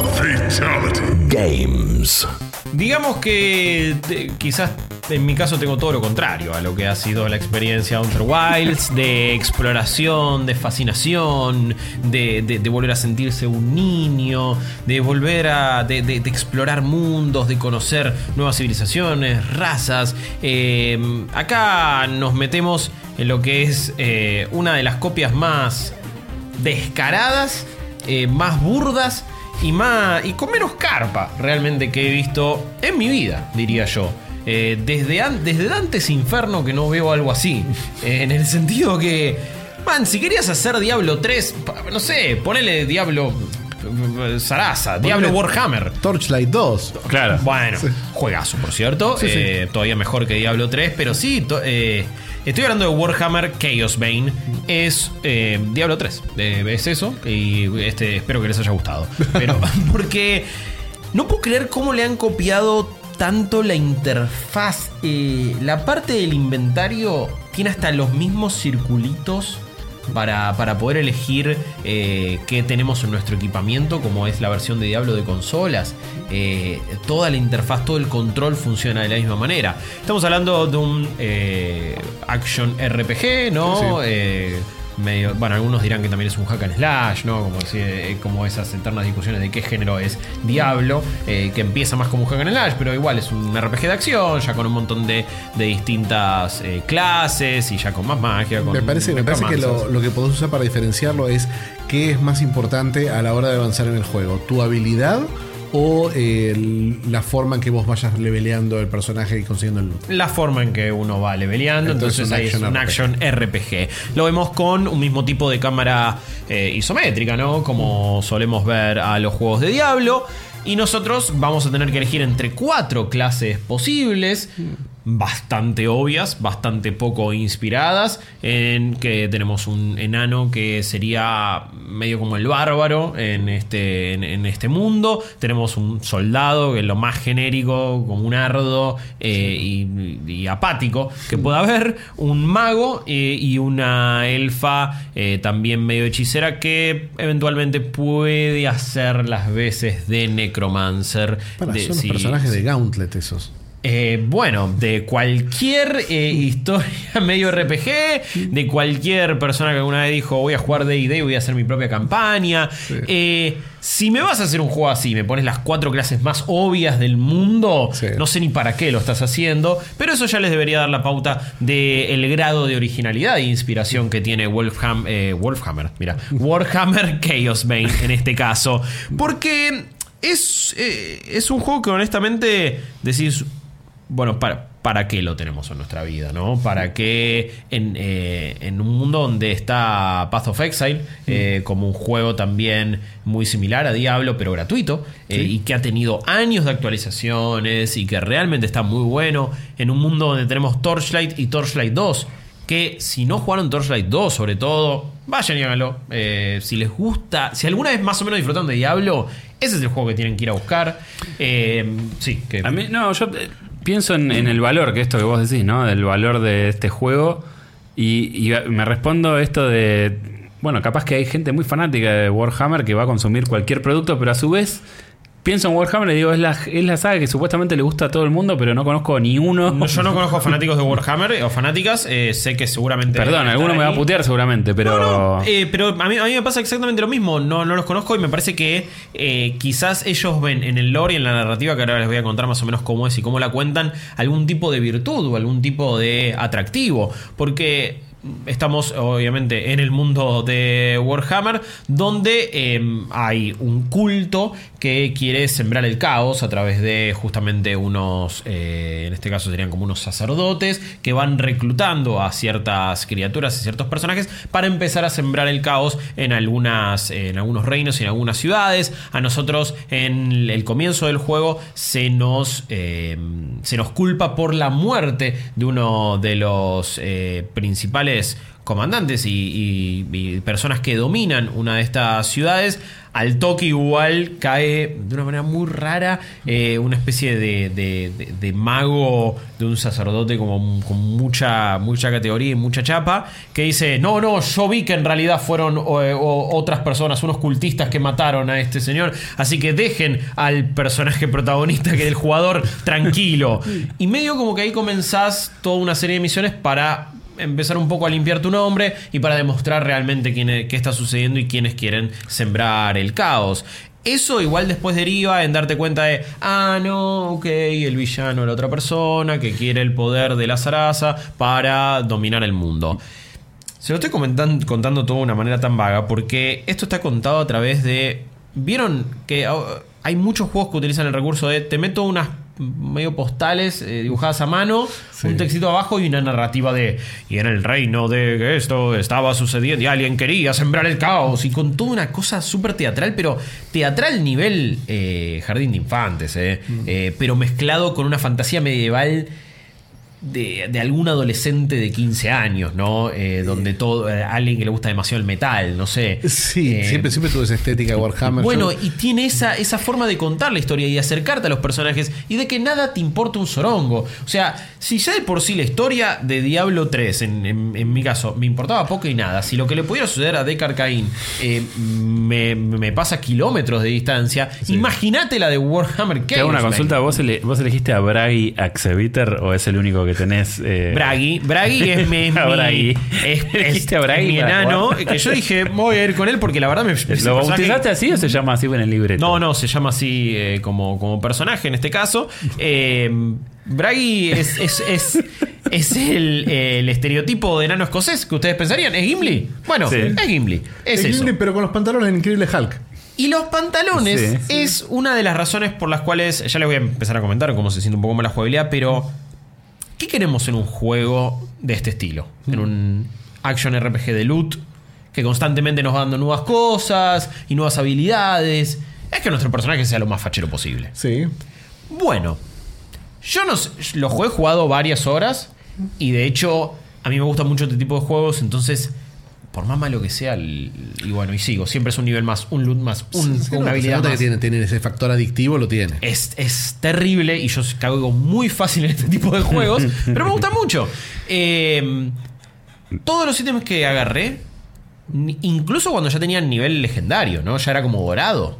Games. Digamos que quizás en mi caso tengo todo lo contrario a lo que ha sido la experiencia Outer Wilds, de exploración, de fascinación, de, volver a sentirse un niño, de volver a de, explorar mundos, de conocer nuevas civilizaciones, razas. Eh, acá nos metemos en lo que es eh, una de las copias más descaradas, eh, más burdas y más y con menos carpa realmente que he visto en mi vida, diría yo. Eh, desde, an- desde Dantes Inferno que no veo algo así. Eh, en el sentido que, man, si querías hacer Diablo 3, pa- no sé, ponele Diablo eh, Sarasa, Diablo Warhammer. Torchlight 2. Claro. Bueno, juegazo, por cierto. Sí, sí. Eh, Todavía mejor que Diablo 3, pero sí, eh, estoy hablando de Warhammer Chaos Bane. Es eh, Diablo 3. Eh, es eso. Y este, espero que les haya gustado. Pero, porque no puedo creer cómo le han copiado tanto la interfaz. Eh, la parte del inventario tiene hasta los mismos circulitos para, para poder elegir eh, qué tenemos en nuestro equipamiento, como es la versión de Diablo de consolas. Eh, toda la interfaz, todo el control funciona de la misma manera. Estamos hablando de un eh, action RPG, ¿no? Eh, medio, bueno, algunos dirán que también es un hack and slash, ¿no? Como, eh, como esas eternas discusiones de qué género es Diablo, eh, que empieza más como un hack and slash, pero igual es un RPG de acción, ya con un montón de, de distintas eh, clases y ya con más magia. Con Me parece, me parece que lo, lo que podés usar para diferenciarlo es qué es más importante a la hora de avanzar en el juego. ¿Tu habilidad o eh, la forma en que vos vayas leveleando el personaje y consiguiendo el loot? la forma en que uno va leveleando. Entonces, Entonces, ahí es un RPG. action RPG. Lo vemos con un mismo tipo de cámara eh, isométrica, ¿no? Como solemos ver a los juegos de Diablo. Y nosotros vamos a tener que elegir entre cuatro clases posibles. Bastante obvias, bastante poco inspiradas, en que tenemos un enano que sería medio como el bárbaro en este, en, en este mundo, tenemos un soldado que es lo más genérico, como un ardo eh, y, y apático que pueda haber, un mago eh, y una elfa eh, también medio hechicera que eventualmente puede hacer las veces de necromancer. Para, de- son los personajes de Gauntlet esos. Eh, bueno, de cualquier eh, historia medio RPG, de cualquier persona que alguna vez dijo voy a jugar D&D y voy a hacer mi propia campaña. Eh, si me vas a hacer un juego así, me pones las cuatro clases más obvias del mundo, Sí. no sé ni para qué lo estás haciendo, pero eso ya les debería dar la pauta del grado de originalidad e inspiración que tiene Wolfham, Wolfhammer, mira, Warhammer Chaos Bane en este caso, porque es, es un juego que honestamente decís, bueno, ¿para, ¿para qué lo tenemos en nuestra vida? ¿no? ¿Para qué en, eh, en un mundo donde está Path of Exile, eh, como un juego también muy similar a Diablo, pero gratuito, eh, y que ha tenido años de actualizaciones y que realmente está muy bueno, en un mundo donde tenemos Torchlight y Torchlight 2? Que si no jugaron Torchlight 2, sobre todo, vayan y háganlo. Eh, si les gusta, si alguna vez más o menos disfrutaron de Diablo, ese es el juego que tienen que ir a buscar. Eh, sí, que A mí, no, yo eh, pienso en, el valor, que esto que vos decís, ¿no? Del valor de este juego. Y, y me respondo esto de. Bueno, capaz que hay gente muy fanática de Warhammer que va a consumir cualquier producto, pero a su vez. Pienso en Warhammer y digo, es la, es la saga que supuestamente le gusta a todo el mundo, pero no conozco ni uno. No, yo no conozco fanáticos de Warhammer o fanáticas. eh, sé que seguramente. Perdón, alguno me va a putear seguramente, pero. No, no, eh, pero a mí, a mí me pasa exactamente lo mismo. No, no los conozco y me parece que eh, quizás ellos ven en el lore y en la narrativa, que ahora les voy a contar más o menos cómo es y cómo la cuentan, algún tipo de virtud o algún tipo de atractivo. Porque estamos obviamente en el mundo de Warhammer, donde eh, hay un culto que quiere sembrar el caos a través de justamente unos, eh, en este caso serían como unos sacerdotes, que van reclutando a ciertas criaturas y ciertos personajes para empezar a sembrar el caos en, algunas, en algunos reinos y en algunas ciudades. A nosotros en el comienzo del juego se nos, eh, se nos culpa por la muerte de uno de los eh, principales comandantes y, y- y personas que dominan una de estas ciudades. Al toque igual cae de una manera muy rara eh, una especie de, de- de- de mago, de un sacerdote como con mucha, mucha categoría y mucha chapa, que dice, no, no, yo vi que en realidad fueron o- o- otras personas, unos cultistas que mataron a este señor, así que dejen al personaje protagonista, que es el jugador, tranquilo. Y medio como que ahí comenzás toda una serie de misiones para empezar un poco a limpiar tu nombre y para demostrar realmente quién es- qué está sucediendo y quiénes quieren sembrar el caos. Eso igual después deriva en darte cuenta de, ah, no, ok, el villano la otra persona que quiere el poder de la zaraza para dominar el mundo. Se lo estoy comentan- contando todo de una manera tan vaga porque esto está contado a través de... ¿Vieron que ah, hay muchos juegos que utilizan el recurso de te meto unas medio postales eh, dibujadas a mano, un textito abajo y una narrativa de y en el reino de que esto estaba sucediendo y alguien quería sembrar el caos y con toda una cosa súper teatral, pero teatral nivel eh, jardín de infantes, eh, eh, pero mezclado con una fantasía medieval de, de algún adolescente de 15 años, ¿no? Eh, donde todo, eh, alguien que le gusta demasiado el metal, no sé. Sí, Eh, siempre, siempre tuvo esa estética de Warhammer. bueno, Yo- y tiene esa, esa forma de contar la historia y acercarte a los personajes y de que nada te importa un sorongo. O sea, si ya de por sí la historia de Diablo 3, en, en- en mi caso, me importaba poco y nada, si lo que le pudiera suceder a Deckard Cain eh, me, me pasa kilómetros de distancia, imagínate la de Warhammer Te hago una consulta. ¿Vos, ele- ¿Vos elegiste a Bragi Axeviter o es el único que tenés? eh, Bragi. Bragi es mi, es A mi- Bragi. es- a Bragi es mi enano. Que yo dije, voy a ir con él porque la verdad me. ¿Lo bautizaste así o se llama así en el libreto? No, no, se llama así eh, como, como personaje en este caso. Eh, Bragi es, es, es, es el, el estereotipo de enano escocés que ustedes pensarían. ¿Es Gimli? Bueno, Sí. es Gimli. Es, Es eso. Gimli, pero con los pantalones en Increíble Hulk. Y los pantalones Sí. es una de las razones por las cuales. Ya les voy a empezar a comentar cómo se siente un poco más la jugabilidad, pero. ¿Qué queremos en un juego de este estilo? En un action RPG de loot que constantemente nos va dando nuevas cosas y nuevas habilidades. Es que nuestro personaje sea lo más fachero posible. Sí. Bueno, Yo no sé, lo he jugado varias horas y de hecho a mí me gusta mucho este tipo de juegos, entonces por más malo que sea, el- y bueno, y sigo, siempre es un nivel más, un loot más, un- Sí, no, una se habilidad que tiene, tiene ese factor adictivo, lo tiene. Es, es terrible y yo caigo muy fácil en este tipo de juegos, pero me gusta mucho. Eh, todos los ítems que agarré, incluso cuando ya tenían nivel legendario, ¿no? Ya era como dorado.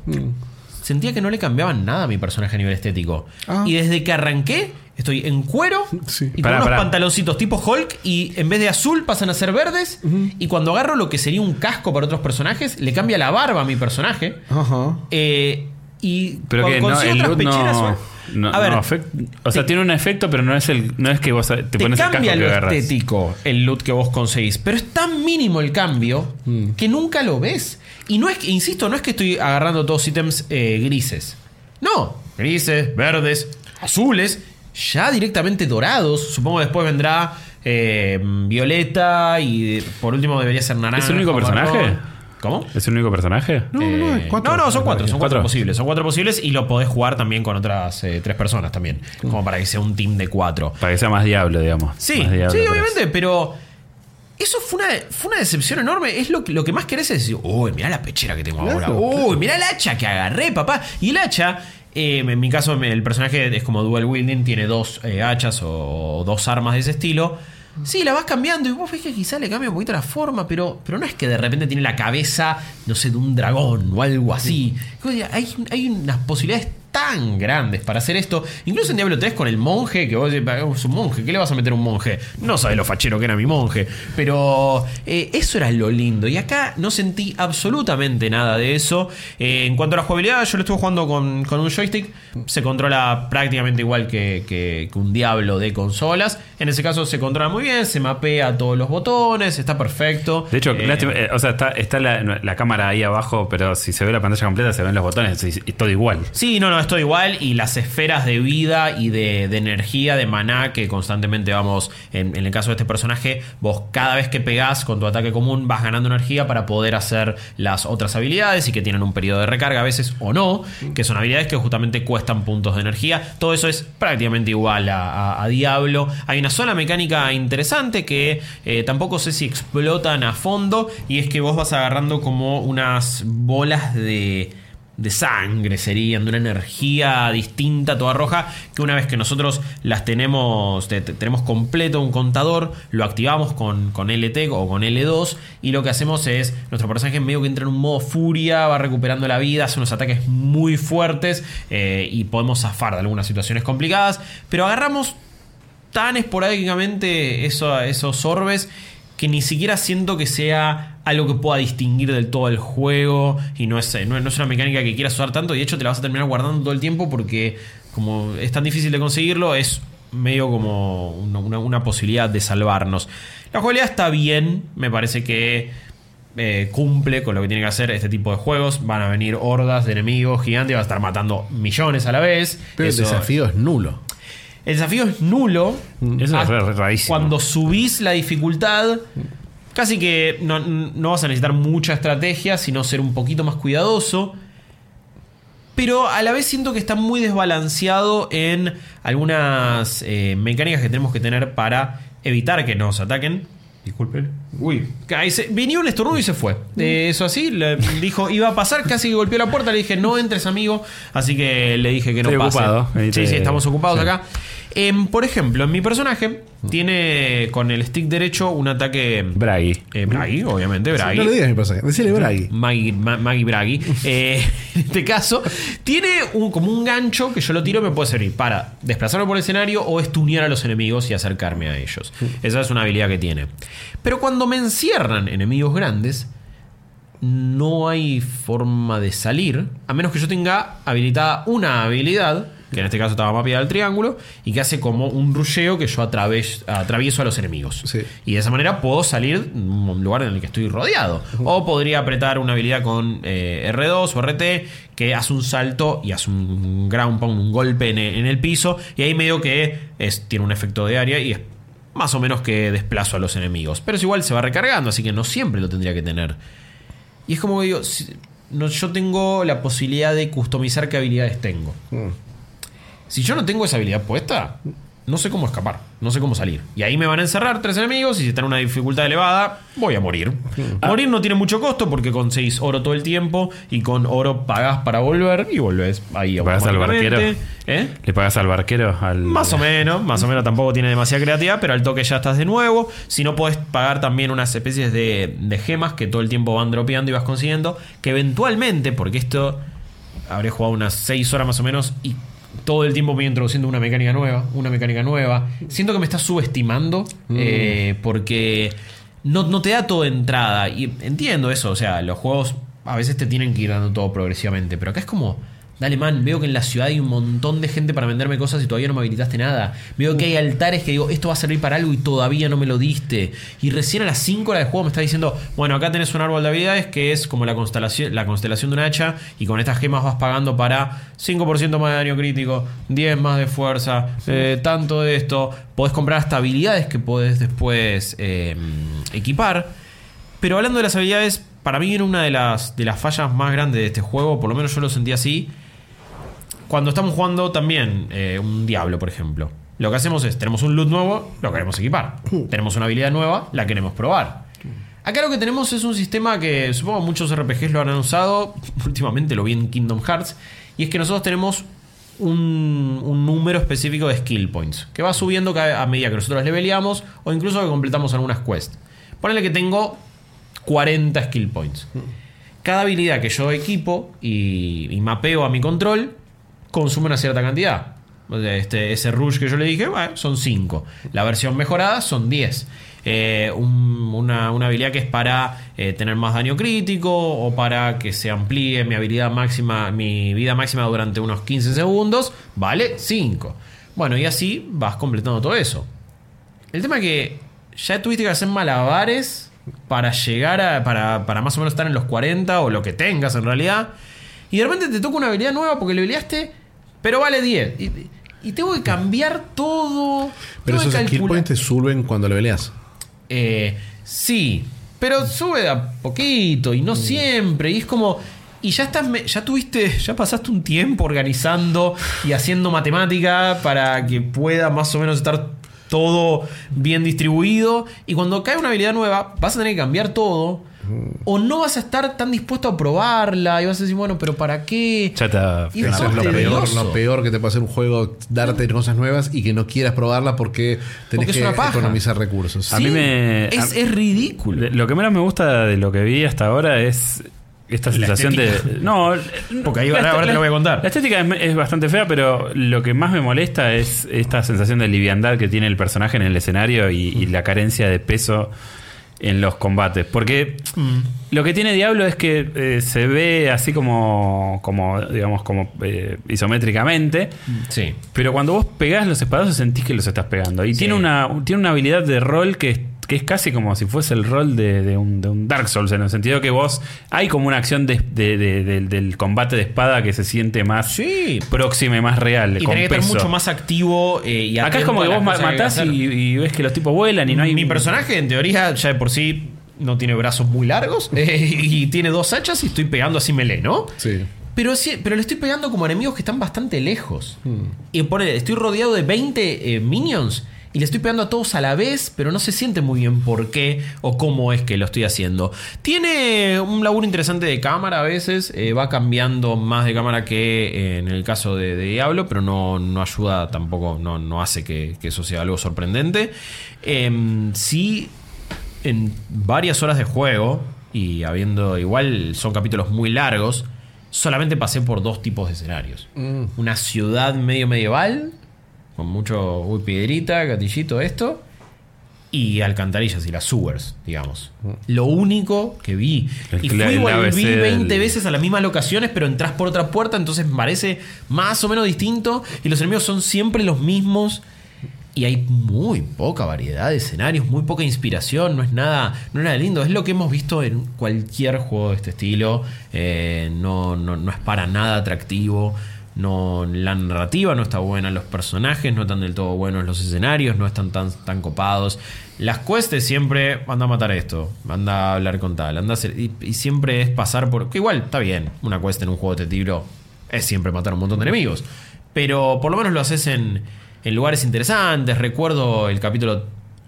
Sentía que no le cambiaban nada a mi personaje a nivel estético. Ah. Y desde que arranqué, estoy en cuero Sí. y con Pará, unos pará. pantaloncitos tipo Hulk y en vez de azul pasan a ser verdes. Y cuando agarro lo que sería un casco para otros personajes, le cambia la barba a mi personaje. Ajá. Eh, y Pero cuando que no, consigo el otras pecheras, no, no- a ver, no o sea, te- tiene un efecto, pero no es el no es que vos te, te pones el casco cambia que lo agarras. estético el loot que vos conseguís, pero es tan mínimo el cambio Mm. que nunca lo ves. Y no es que, insisto, no es que estoy agarrando todos ítems eh, grises. No, grises, verdes, azules, ya directamente dorados. Supongo que después vendrá eh, violeta y por último debería ser naranja. ¿Es el único personaje? marrón. ¿Cómo? ¿Es el único personaje? No, no, no, Eh, cuatro. no, no, son cuatro, son cuatro, ¿Cuatro? posibles. Son cuatro posibles y lo podés jugar también con otras eh, tres personas también. Como para que sea un team de cuatro. Para que sea más diablo, digamos. Sí, Más diablo sí, obviamente, pero eso fue una, fue una decepción enorme. Es lo que, lo que más querés es decir, uy, mirá la pechera que tengo ahora. Claro, Uy, mirá el hacha que agarré, papá. Y el hacha, eh, en mi caso, el personaje es como dual wielding, tiene dos eh, hachas o, dos armas de ese estilo. Sí, la vas cambiando y vos ves que quizá le cambia un poquito la forma, pero, pero no es que de repente tiene la cabeza, no sé, de un dragón o algo así. Hay, hay unas posibilidades tan grandes para hacer esto. Incluso en Diablo 3 con el monje, que vos decís, "Ah, es un monje, ¿qué le vas a meter a un monje? No sabes lo fachero que era mi monje. Pero eh, eso era lo lindo. Y acá no sentí absolutamente nada de eso. Eh, en cuanto a la jugabilidad, yo lo estuve jugando con, con un joystick. Se controla prácticamente igual que, que- que un Diablo de consolas. En ese caso se controla muy bien, se mapea todos los botones, está perfecto. De hecho, Eh, lástima, eh, o sea, está, está la, la cámara ahí abajo, pero si se ve la pantalla completa se ven los botones y, y todo igual. Sí, no, no, estoy igual. Y las esferas de vida y de, energía, de maná que constantemente vamos, en, el caso de este personaje, vos cada vez que pegás con tu ataque común vas ganando energía para poder hacer las otras habilidades y que tienen un periodo de recarga a veces o no, que son habilidades que justamente cuestan puntos de energía. Todo eso es prácticamente igual a Diablo. Hay una sola mecánica interesante que eh, tampoco sé si explotan a fondo y es que vos vas agarrando como unas bolas de de sangre serían, de una energía distinta, toda roja, que una vez que nosotros las tenemos, te- te- tenemos completo un contador, lo activamos con, con LT o con L2 y lo que hacemos es, nuestro personaje medio que entra en un modo furia, va recuperando la vida, hace unos ataques muy fuertes eh, y podemos zafar de algunas situaciones complicadas, pero agarramos tan esporádicamente eso- esos orbes que ni siquiera siento que sea algo que pueda distinguir del todo el juego y no es, no, no es una mecánica que quieras usar tanto y de hecho te la vas a terminar guardando todo el tiempo porque como es tan difícil de conseguirlo es medio como una, una- posibilidad de salvarnos. La jugabilidad está bien, me parece que eh, cumple con lo que tiene que hacer este tipo de juegos. Van a venir hordas de enemigos gigantes, vas a estar matando millones a la vez. Pero Eso- el desafío es nulo. El desafío es nulo. Eso Ah, es ra- rarísimo. Cuando subís la dificultad, casi que no, no vas a necesitar mucha estrategia, sino ser un poquito más cuidadoso. Pero a la vez siento que está muy desbalanceado en algunas eh, mecánicas que tenemos que tener para evitar que nos ataquen. Disculpen. Uy, se- vino un estornudo y se fue. Eh, eso así, le dijo, iba a pasar, casi que golpeó la puerta, le dije, no entres amigo, así que le dije que no Estoy pase. ocupado, Sí, sí, estamos ocupados Sí. acá. Em, por ejemplo, en mi personaje tiene con el stick derecho un ataque... Braggy. Eh, Braggy, obviamente, Braggy. No le digas mi personaje. Decirle Braggy. Maggie, Ma- Maggie Braggy. Eh, en este caso, tiene un, como un gancho que yo lo tiro y me puede servir para desplazarme por el escenario o estunear a los enemigos y acercarme a ellos. Esa es una habilidad que tiene. Pero cuando me encierran enemigos grandes, no hay forma de salir, a menos que yo tenga habilitada una habilidad, que en este caso estaba mapeada el triángulo, y que hace como un rusheo que yo atraves- atravieso a los enemigos. Sí. Y de esa manera puedo salir de un lugar en el que estoy rodeado. O podría apretar una habilidad con eh, R2 o RT que hace un salto y hace un ground pound, un golpe en el, en el piso. Y ahí medio que es, tiene un efecto de área y es más o menos que desplazo a los enemigos. Pero es igual se va recargando, así que no siempre lo tendría que tener. Y es como que digo, si- no, yo tengo la posibilidad de customizar qué habilidades tengo. Si yo no tengo esa habilidad puesta, no sé cómo escapar, no sé cómo salir. Y ahí me van a encerrar tres enemigos y si están en una dificultad elevada, voy a morir. Morir no tiene mucho costo porque conseguís oro todo el tiempo y con oro pagás para volver y volvés ahí ¿Pagás al barquero? ¿Eh? ¿Le pagas al barquero? Al... Más o menos, más o menos tampoco tiene demasiada creatividad, pero al toque ya estás de nuevo. Si no, podés pagar también unas especies de, de gemas que todo el tiempo van dropeando y vas consiguiendo. Que eventualmente, porque esto habré jugado unas 6 horas más o menos y todo el tiempo me voy introduciendo una mecánica nueva, una mecánica nueva. Siento que me estás subestimando eh, porque no, no te da todo entrada. Y entiendo eso, o sea, los juegos a veces te tienen que ir dando todo progresivamente, pero acá es como... Dale, man, veo que en la ciudad hay un montón de gente para venderme cosas y todavía no me habilitaste nada. Veo que hay altares que digo, esto va a servir para algo y todavía no me lo diste. Y recién a las 5 horas del juego me está diciendo, bueno, acá tenés un árbol de habilidades que es como la constelación, la constelación de un hacha y con estas gemas vas pagando para 5% más de daño crítico, 10 más de fuerza, eh, tanto de esto. Podés comprar hasta habilidades que podés después eh, equipar. Pero hablando de las habilidades, para mí era una de las, de las fallas más grandes de este juego, por lo menos yo lo sentí así. Cuando estamos jugando también eh, un Diablo, por ejemplo. Lo que hacemos es, tenemos un loot nuevo, lo queremos equipar. Tenemos una habilidad nueva, la queremos probar. Acá lo que tenemos es un sistema que supongo muchos RPGs lo han usado. Últimamente lo vi en Kingdom Hearts. Y es que nosotros tenemos un, un número específico de skill points. Que va subiendo a medida que nosotros leveleamos o incluso que completamos algunas quests. Ponele que tengo 40 skill points. Cada habilidad que yo equipo y, y mapeo a mi control consume una cierta cantidad. Este, ese rush que yo le dije, bueno, son 5. La versión mejorada son 10. Eh, un- una, una habilidad que es para eh, tener más daño crítico o para que se amplíe mi habilidad máxima, mi vida máxima durante unos 15 segundos, vale 5. Bueno, y así vas completando todo eso. El tema es que ya tuviste que hacer malabares para llegar a. Para, para más o menos estar en los 40 o lo que tengas en realidad. Y de repente te toca una habilidad nueva porque le habiliaste, pero vale 10. Y, y tengo que cambiar todo. Pero esos skill points te suben cuando lo peleas. eh, sí, pero sube a poquito y no siempre. Y es como. Y ya estás, ya tuviste, ya pasaste un tiempo organizando y haciendo matemática para que pueda más o menos estar todo bien distribuido. Y cuando cae una habilidad nueva, vas a tener que cambiar todo. O no vas a estar tan dispuesto a probarla. Y vas a decir, bueno, pero ¿para qué? Ya está. Y Eso es lo peor, lo peor que te puede hacer un juego, darte cosas nuevas y que no quieras probarla porque tenés Porque que economizar recursos. A mí me- Es, a- es ridículo. Lo que menos me gusta de lo que vi hasta ahora es esta sensación de. No, Porque ahí la- ahora- ahora te la- lo voy a contar. La estética es, es bastante fea, pero lo que más me molesta es esta sensación de liviandad que tiene el personaje en el escenario y, y la carencia de peso en los combates. Porque Mm. lo que tiene Diablo es que eh, se ve así como, como digamos, como eh, isométricamente. Sí. Pero cuando vos pegás los espadazos sentís que los estás pegando. Y Sí. tiene, una, tiene una habilidad de rol que es, que es casi como si fuese el rol de, de un, de un Dark Souls, en el sentido que vos hay como una acción de- de- de- del- del combate de espada que se siente más Sí. próxima y más real. Y con tenés que estar mucho más activo. eh, y Acá es como que vos que matás y, y ves que los tipos vuelan y no hay. Mi personaje, en teoría, ya de por sí no tiene brazos muy largos eh, y tiene dos hachas y estoy pegando así melee, ¿no? Sí. Pero, sí, pero le estoy pegando como enemigos que están bastante lejos. Y pone, estoy rodeado de 20 eh, minions y le estoy pegando a todos a la vez, pero no se siente muy bien por qué o cómo es que lo estoy haciendo. Tiene un laburo interesante de cámara a veces, eh, va cambiando más de cámara que eh, en el caso de, de Diablo, pero no, no ayuda tampoco, no, no hace que, que eso sea algo sorprendente. Em, sí, en varias horas de juego, y habiendo igual son capítulos muy largos, solamente pasé por dos tipos de escenarios. Una ciudad medio medieval, con mucho uy, piedrita, gatillito, esto, y alcantarillas y las sewers, digamos. Lo único que vi. El Y fui volví ABC del- 20 veces a las mismas locaciones, pero entras por otra puerta, entonces parece más o menos distinto. Y los enemigos son siempre los mismos. Y hay muy poca variedad de escenarios, muy poca inspiración, no es nada, no es nada lindo. Es lo que hemos visto en cualquier juego de este estilo. Eh, no, no, no es para nada atractivo. No, la narrativa no está buena, los personajes no están del todo buenos, los escenarios no están tan, tan copados. Las quests siempre anda a matar esto, anda a hablar con tal, a hacer, y, siempre es pasar por. Que igual está bien, una quest en un juego de este estilo es siempre matar a un montón de enemigos. pero por lo menos lo haces en, en lugares interesantes. Recuerdo el capítulo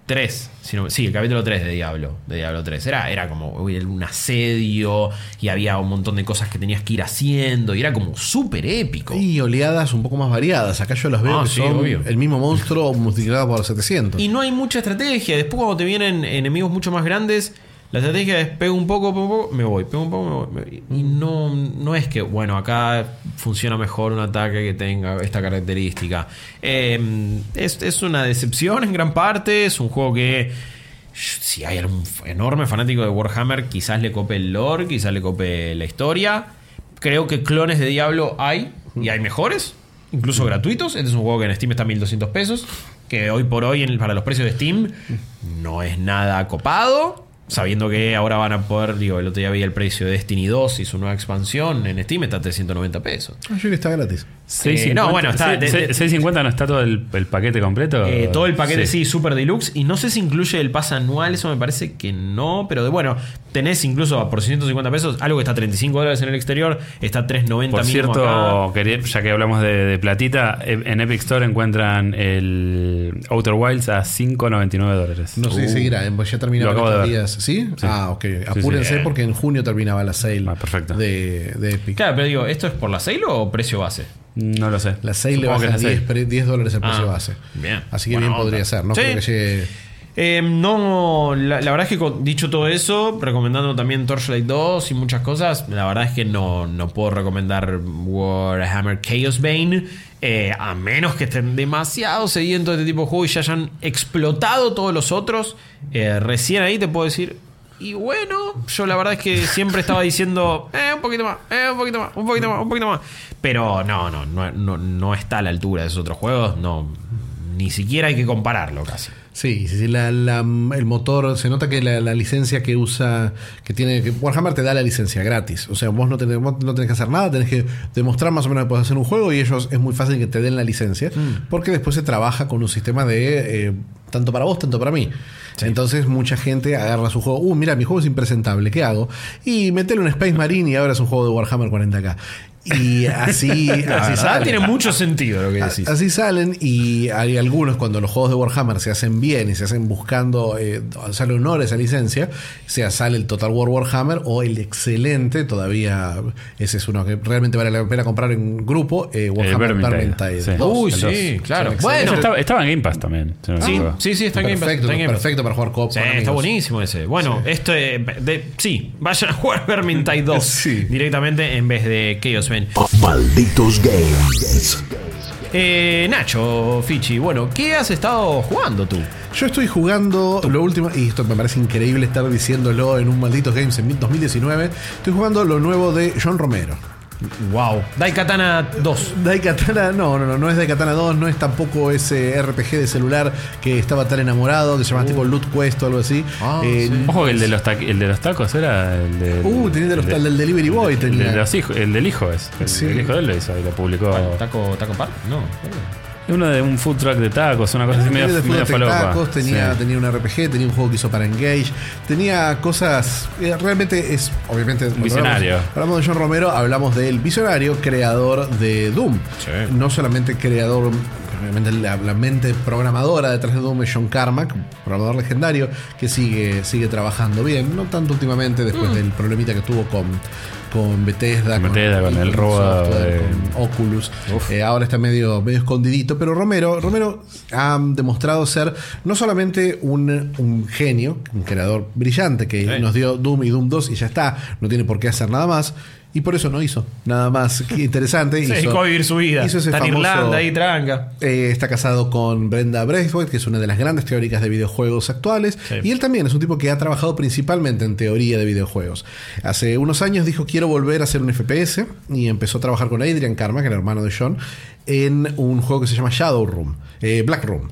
3, si no- sí, el capítulo 3 de Diablo, de Diablo 3. Era, era como un asedio y había un montón de cosas que tenías que ir haciendo y era como súper épico. Y oleadas un poco más variadas. Acá yo las veo Ah, que sí, son obvio. el mismo monstruo multiplicado por 700. Y no hay mucha estrategia. Después cuando te vienen enemigos mucho más grandes, la estrategia es pego un poco, pego un poco, me voy, pego un poco, me voy. me voy. Y no, no es que, bueno, acá funciona mejor un ataque que tenga esta característica. Eh, es, es una decepción en gran parte. Es un juego que... Si hay algún enorme fanático de Warhammer, quizás le cope el lore, quizás le cope la historia. Creo que clones de Diablo hay, y hay mejores, incluso gratuitos. Este es un juego que en Steam está a 1200 pesos, que hoy por hoy, para los precios de Steam, no es nada copado. Sabiendo que ahora van a poder, digo, el otro día vi el precio de Destiny 2 y su nueva expansión en Steam está a 390 pesos. Ayer está gratis. 6.50. no, bueno, está- de- de- 6.50 no está todo el, el paquete completo. Eh, todo el paquete sí. super deluxe. Y no sé si incluye el pase anual, eso me parece que no. Pero de, bueno, tenés incluso por 150 pesos algo que está a 35 dólares en el exterior, está a 390 Por cierto, acá. quería- ya que hablamos de, de platita, e- en Epic Store encuentran el Outer Wilds a 5.99 dólares. No sé si seguirá, eh, pues ya terminaron Lo acabo estos de ver. días. ¿Sí? Sí. Ah, ok. sí. Apúrense porque en junio terminaba la sale Ah, perfecto. De, de Epic. Claro, pero digo, ¿esto es por la sale o precio base? No lo sé. La sale le Supongo que baja es la 10, sale. pre- 10 dólares el precio Ah, base. bien. Así que Buena bien onda. podría ser. No Sí. creo que llegue. Eh, no, la, la verdad es que con- dicho todo eso, recomendando también Torchlight 2 y muchas cosas, la verdad es que no, no puedo recomendar Warhammer Chaos Bane, eh, a menos que estén demasiado sedientos de este tipo de juego y ya hayan explotado todos los otros. Eh, recién ahí te puedo decir, y bueno, yo la verdad es que siempre estaba diciendo, eh, un poquito más, eh, un poquito más, un poquito más, un poquito más. Pero no, no, no, no, no está a la altura de esos otros juegos, no, ni siquiera hay que compararlo casi. Sí, sí, sí, la- la- el motor, se nota que la, la licencia que usa, que tiene, que Warhammer te da la licencia gratis. O sea, vos no tenés, vos no tenés que hacer nada, tenés que demostrar más o menos que puedes hacer un juego y ellos es muy fácil que te den la licencia, porque después se trabaja con un sistema de eh, tanto para vos, tanto para mí. Entonces mucha gente agarra su juego, uh, mira, mi juego es impresentable, ¿qué hago? Y metele un Space Marine y ahora es un juego de Warhammer 40k. Y así, así verdad sale. tiene mucho sentido lo que decís. Así salen y hay algunos cuando los juegos de Warhammer se hacen bien y se hacen buscando eh, hacerle honor a esa licencia, sea sale el Total War Warhammer o el excelente, todavía ese es uno que realmente vale la pena comprar en grupo, eh, Warhammer Vermintide, sí. 2. Uy, sí, claro. Bueno, estaba, estaba en Game Pass también. si no me sí, sí, sí, está en Game Pass. perfecto, está en Game Pass. perfecto para jugar coop Sí, está amigos. buenísimo ese. Bueno, esto eh, de- sí, vayan a jugar Vermintide 2 Sí. directamente en vez de Chaos Malditos Games. Eh, Nacho, Fichi, bueno, ¿qué has estado jugando tú? Yo estoy jugando lo último, y esto me parece increíble estar diciéndolo en un Malditos Games en 2019. Estoy jugando lo nuevo de John Romero. Wow. Daikatana 2. Daikatana, no, no, no, no es Daikatana 2, no es tampoco ese RPG de celular que estaba tan enamorado, que se llama tipo Loot Quest o algo así. Ah, Eh, sí. Ojo que el de los, el de los tacos era el de. Uh, tenía de los- el del Delivery Boy, El, tenía. de los hijos, el del hijo es. El, Sí. el hijo de él lo hizo y lo publicó. ¿Taco, taco Park? No. Uno de un food truck de tacos, una cosa así medio, Tenía de medio. Tacos, tenía, Sí. tenía un RPG, tenía un juego que hizo para Engage, tenía cosas. eh, realmente es, obviamente. Visionario. Hablamos, hablamos de John Romero, hablamos del visionario, creador de Doom. Sí. No solamente creador, obviamente la, la mente programadora detrás de Doom es John Carmack, programador legendario, que sigue, sigue trabajando bien, no tanto últimamente después del problemita que tuvo con. Con Bethesda, Con Bethesda, con el robo Software, de- con Oculus. Eh, ahora está medio, medio escondidito, pero Romero, Romero ha demostrado ser no solamente un, un genio, un creador brillante que Sí. nos dio Doom y Doom 2 y ya está, no tiene por qué hacer nada más. Y por eso no hizo nada más que interesante. Se hizo, dedicó a vivir su vida. hizo ese Está en Irlanda ahí, tranca. eh, está casado con Brenda Braithwaite, que es una de las grandes teóricas de videojuegos actuales. Sí. Y él también es un tipo que ha trabajado principalmente en teoría de videojuegos. Hace unos años dijo quiero volver a hacer un FPS y empezó a trabajar con Adrian Karma, que era el hermano de John, en un juego que se llama Shadow Room, eh, Black Room.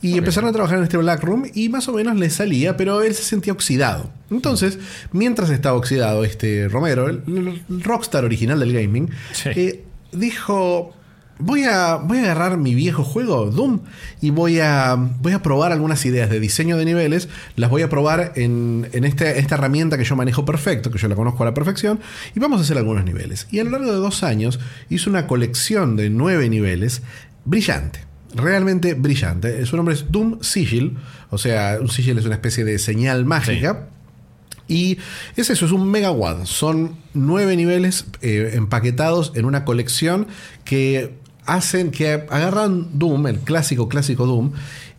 Y empezaron a trabajar en este Black Room y más o menos le salía, pero él se sentía oxidado. Entonces, mientras estaba oxidado este Romero, el, el rockstar original del gaming, Sí. eh, dijo, voy a, voy a agarrar mi viejo juego, Doom, y voy a, voy a probar algunas ideas de diseño de niveles. Las voy a probar en, en este- esta herramienta que yo manejo perfecto, que yo la conozco a la perfección, y vamos a hacer algunos niveles. Y a lo largo de dos años hice una colección de nueve niveles brillante. Realmente brillante. Su nombre es Doom Sigil. O sea, un sigil es una especie de señal mágica. Y es eso, es un megawatt. Son nueve niveles eh, empaquetados en una colección que hacen, que agarran Doom, el clásico, clásico Doom,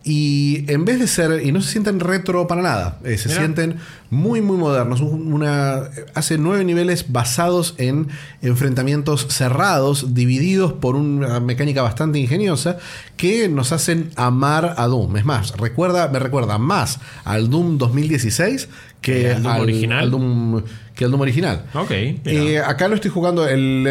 y en vez de ser, y no se sienten retro para nada, eh, se sienten muy, muy modernos. Un- Una, hace nueve niveles basados en enfrentamientos cerrados, divididos por una mecánica bastante ingeniosa, que nos hacen amar a Doom. Es más, recuerda, me recuerda más al Doom 2016 que ¿Que al Doom original? al Doom- que al Doom original. Ok. Eh, acá lo estoy jugando. El,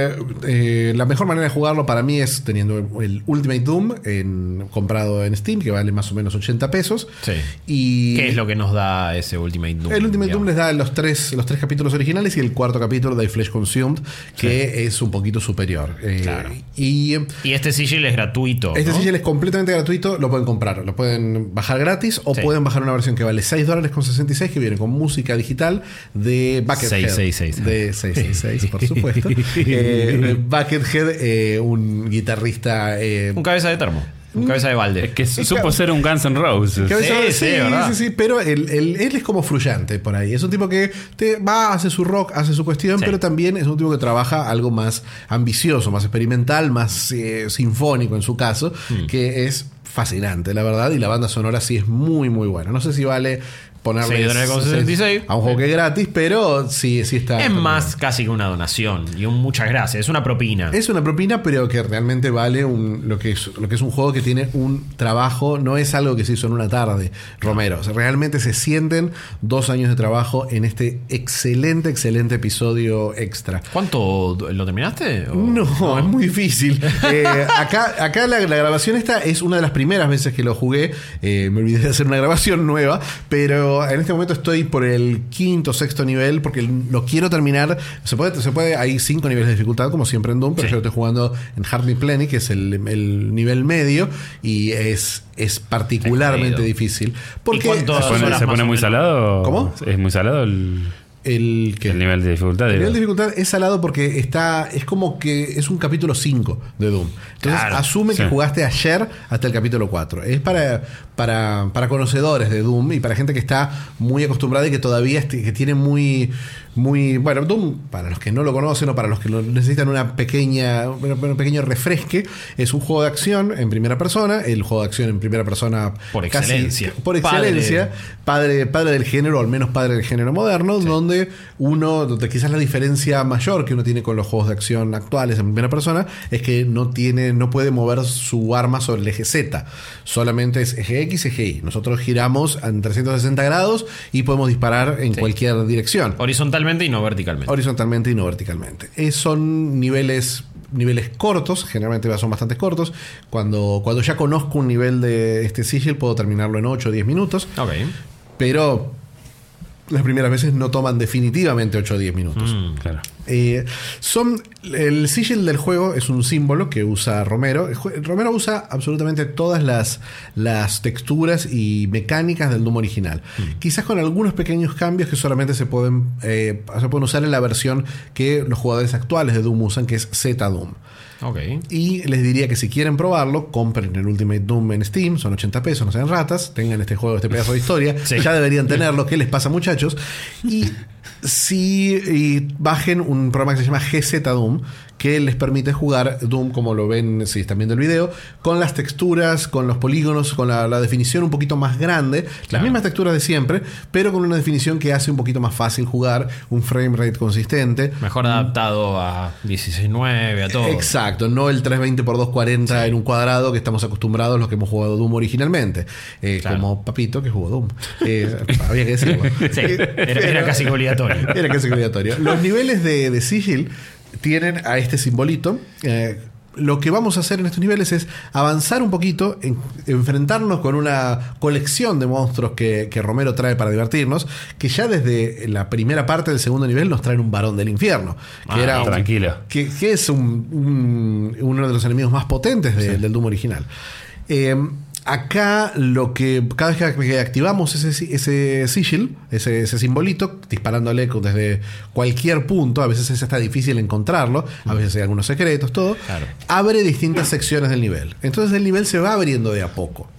eh, la mejor manera de jugarlo para mí es teniendo el Ultimate Doom en- comprado en Steam, que vale más o menos 80 pesos. Sí. Y ¿Qué es lo que nos da ese Ultimate Doom? el Ultimate digamos? Doom les da los tres, los tres capítulos originales y el cuarto capítulo de Flesh Consumed, que es un poquito superior. Eh, Claro. Y Y este sigil es gratuito. este ¿no? sigil es completamente gratuito, lo pueden comprar, lo pueden bajar gratis o Sí. pueden bajar una versión que vale 6 dólares con 66 que viene con música digital de Buckethead. 666. De 666, por supuesto. Eh, de Buckethead, eh, un guitarrista... eh, Un cabeza de termo. Un cabeza de balde. Es que supo ser un Guns N' Roses. a veces- Sí, sí, sí, sí, pero él, él- él es como fluyante por ahí. Es un tipo que te va, hace su rock, hace su cuestión, Sí. pero también es un tipo que trabaja algo más ambicioso, más experimental, más eh, sinfónico en su caso, Hmm. que es fascinante, la verdad. Y la banda sonora sí es muy, muy buena. No sé si vale ponerle Seis dólares con 66. a un juego que es gratis, pero sí, sí está. Es más casi que una donación y un muchas gracias. Es una propina. es una propina, pero que realmente vale un- lo, que es, lo que es un juego que tiene un trabajo, no es algo que se hizo en una tarde, Romero. O sea, realmente se sienten dos años de trabajo en este excelente, excelente episodio extra. ¿Cuánto lo terminaste? ¿O- No, es muy difícil. Eh, acá acá la, la grabación esta es una de las primeras veces que lo jugué. Eh, me olvidé de hacer una grabación nueva, pero en este momento estoy por el quinto, sexto nivel porque lo quiero terminar. Se puede, se puede, hay cinco niveles de dificultad como siempre en Doom, pero Sí. yo lo estoy jugando en Hardly Plenty, que es el, el nivel medio y es, es particularmente difícil. Porque cuánto- ¿Se pone, se pone muy salado? ¿Cómo? ¿Es muy salado el, el, ¿qué? el nivel de dificultad? El nivel de dificultad es salado porque está. Es como que es un capítulo 5 de Doom. Entonces Claro. asume que jugaste ayer hasta el capítulo 4. Es para, para, para conocedores de Doom y para gente que está muy acostumbrada y que todavía este- que tiene muy. Muy. Bueno, Doom, para los que no lo conocen o para los que lo necesitan una pequeña. Un pequeño refresque, es un juego de acción en primera persona. El juego de acción en primera persona. Por casi- excelencia. por Padre. excelencia padre, padre del género, o al menos padre del género moderno, donde uno, donde quizás la diferencia mayor que uno tiene con los juegos de acción actuales en primera persona es que no tiene, no puede mover su arma sobre el eje Z. Solamente es eje X, eje Y. Nosotros giramos en 360 grados y podemos disparar en cualquier dirección. Horizontalmente y no verticalmente. Horizontalmente y no verticalmente. Eh, son niveles niveles cortos, generalmente son bastante cortos. Cuando, cuando ya conozco un nivel de este sigil, puedo terminarlo en 8 o 10 minutos. Ok. Pero las primeras veces no toman definitivamente 8 o 10 minutos. Mm. Claro. Eh, son el sigil del juego es un símbolo que usa Romero. Romero usa absolutamente todas las, las texturas y mecánicas del Doom original. Quizás con algunos pequeños cambios que solamente se pueden, eh, se pueden usar en la versión que los jugadores actuales de Doom usan, que es Z Doom. Ok. Y les diría que si quieren probarlo, compren el Ultimate Doom en Steam, son 80 pesos, no sean ratas, tengan este juego, este pedazo de historia, Sí. ya deberían tenerlo, ¿qué les pasa muchachos? Y si y bajen un programa que se llama GZ Doom, que les permite jugar Doom, como lo ven si están viendo el video, con las texturas, con los polígonos, con la, la definición un poquito más grande, las mismas texturas de siempre, pero con una definición que hace un poquito más fácil jugar, un frame rate consistente. Mejor adaptado a 16.9, a todo. Exacto, no el 320 x 240 en un cuadrado que estamos acostumbrados los que hemos jugado Doom originalmente. Eh, Claro. Como Papito que jugó Doom. Eh, había que decirlo. Sí, era, era casi obligatorio. Era casi obligatorio. Los niveles de, de Sigil tienen a este simbolito. eh, lo que vamos a hacer en estos niveles es avanzar un poquito, en- enfrentarnos con una colección de monstruos que, que Romero trae para divertirnos, que ya desde la primera parte del segundo nivel nos traen un varón del infierno, que Ah, era un- que, que es un- un- uno de los enemigos más potentes de- del Doom original. Eh, acá lo que cada vez que- activamos ese, ese sigil, ese, ese simbolito, disparándole desde cualquier punto, a veces es hasta difícil encontrarlo, a veces hay algunos secretos, todo, Claro. abre distintas secciones del nivel. Entonces el nivel se va abriendo de a poco.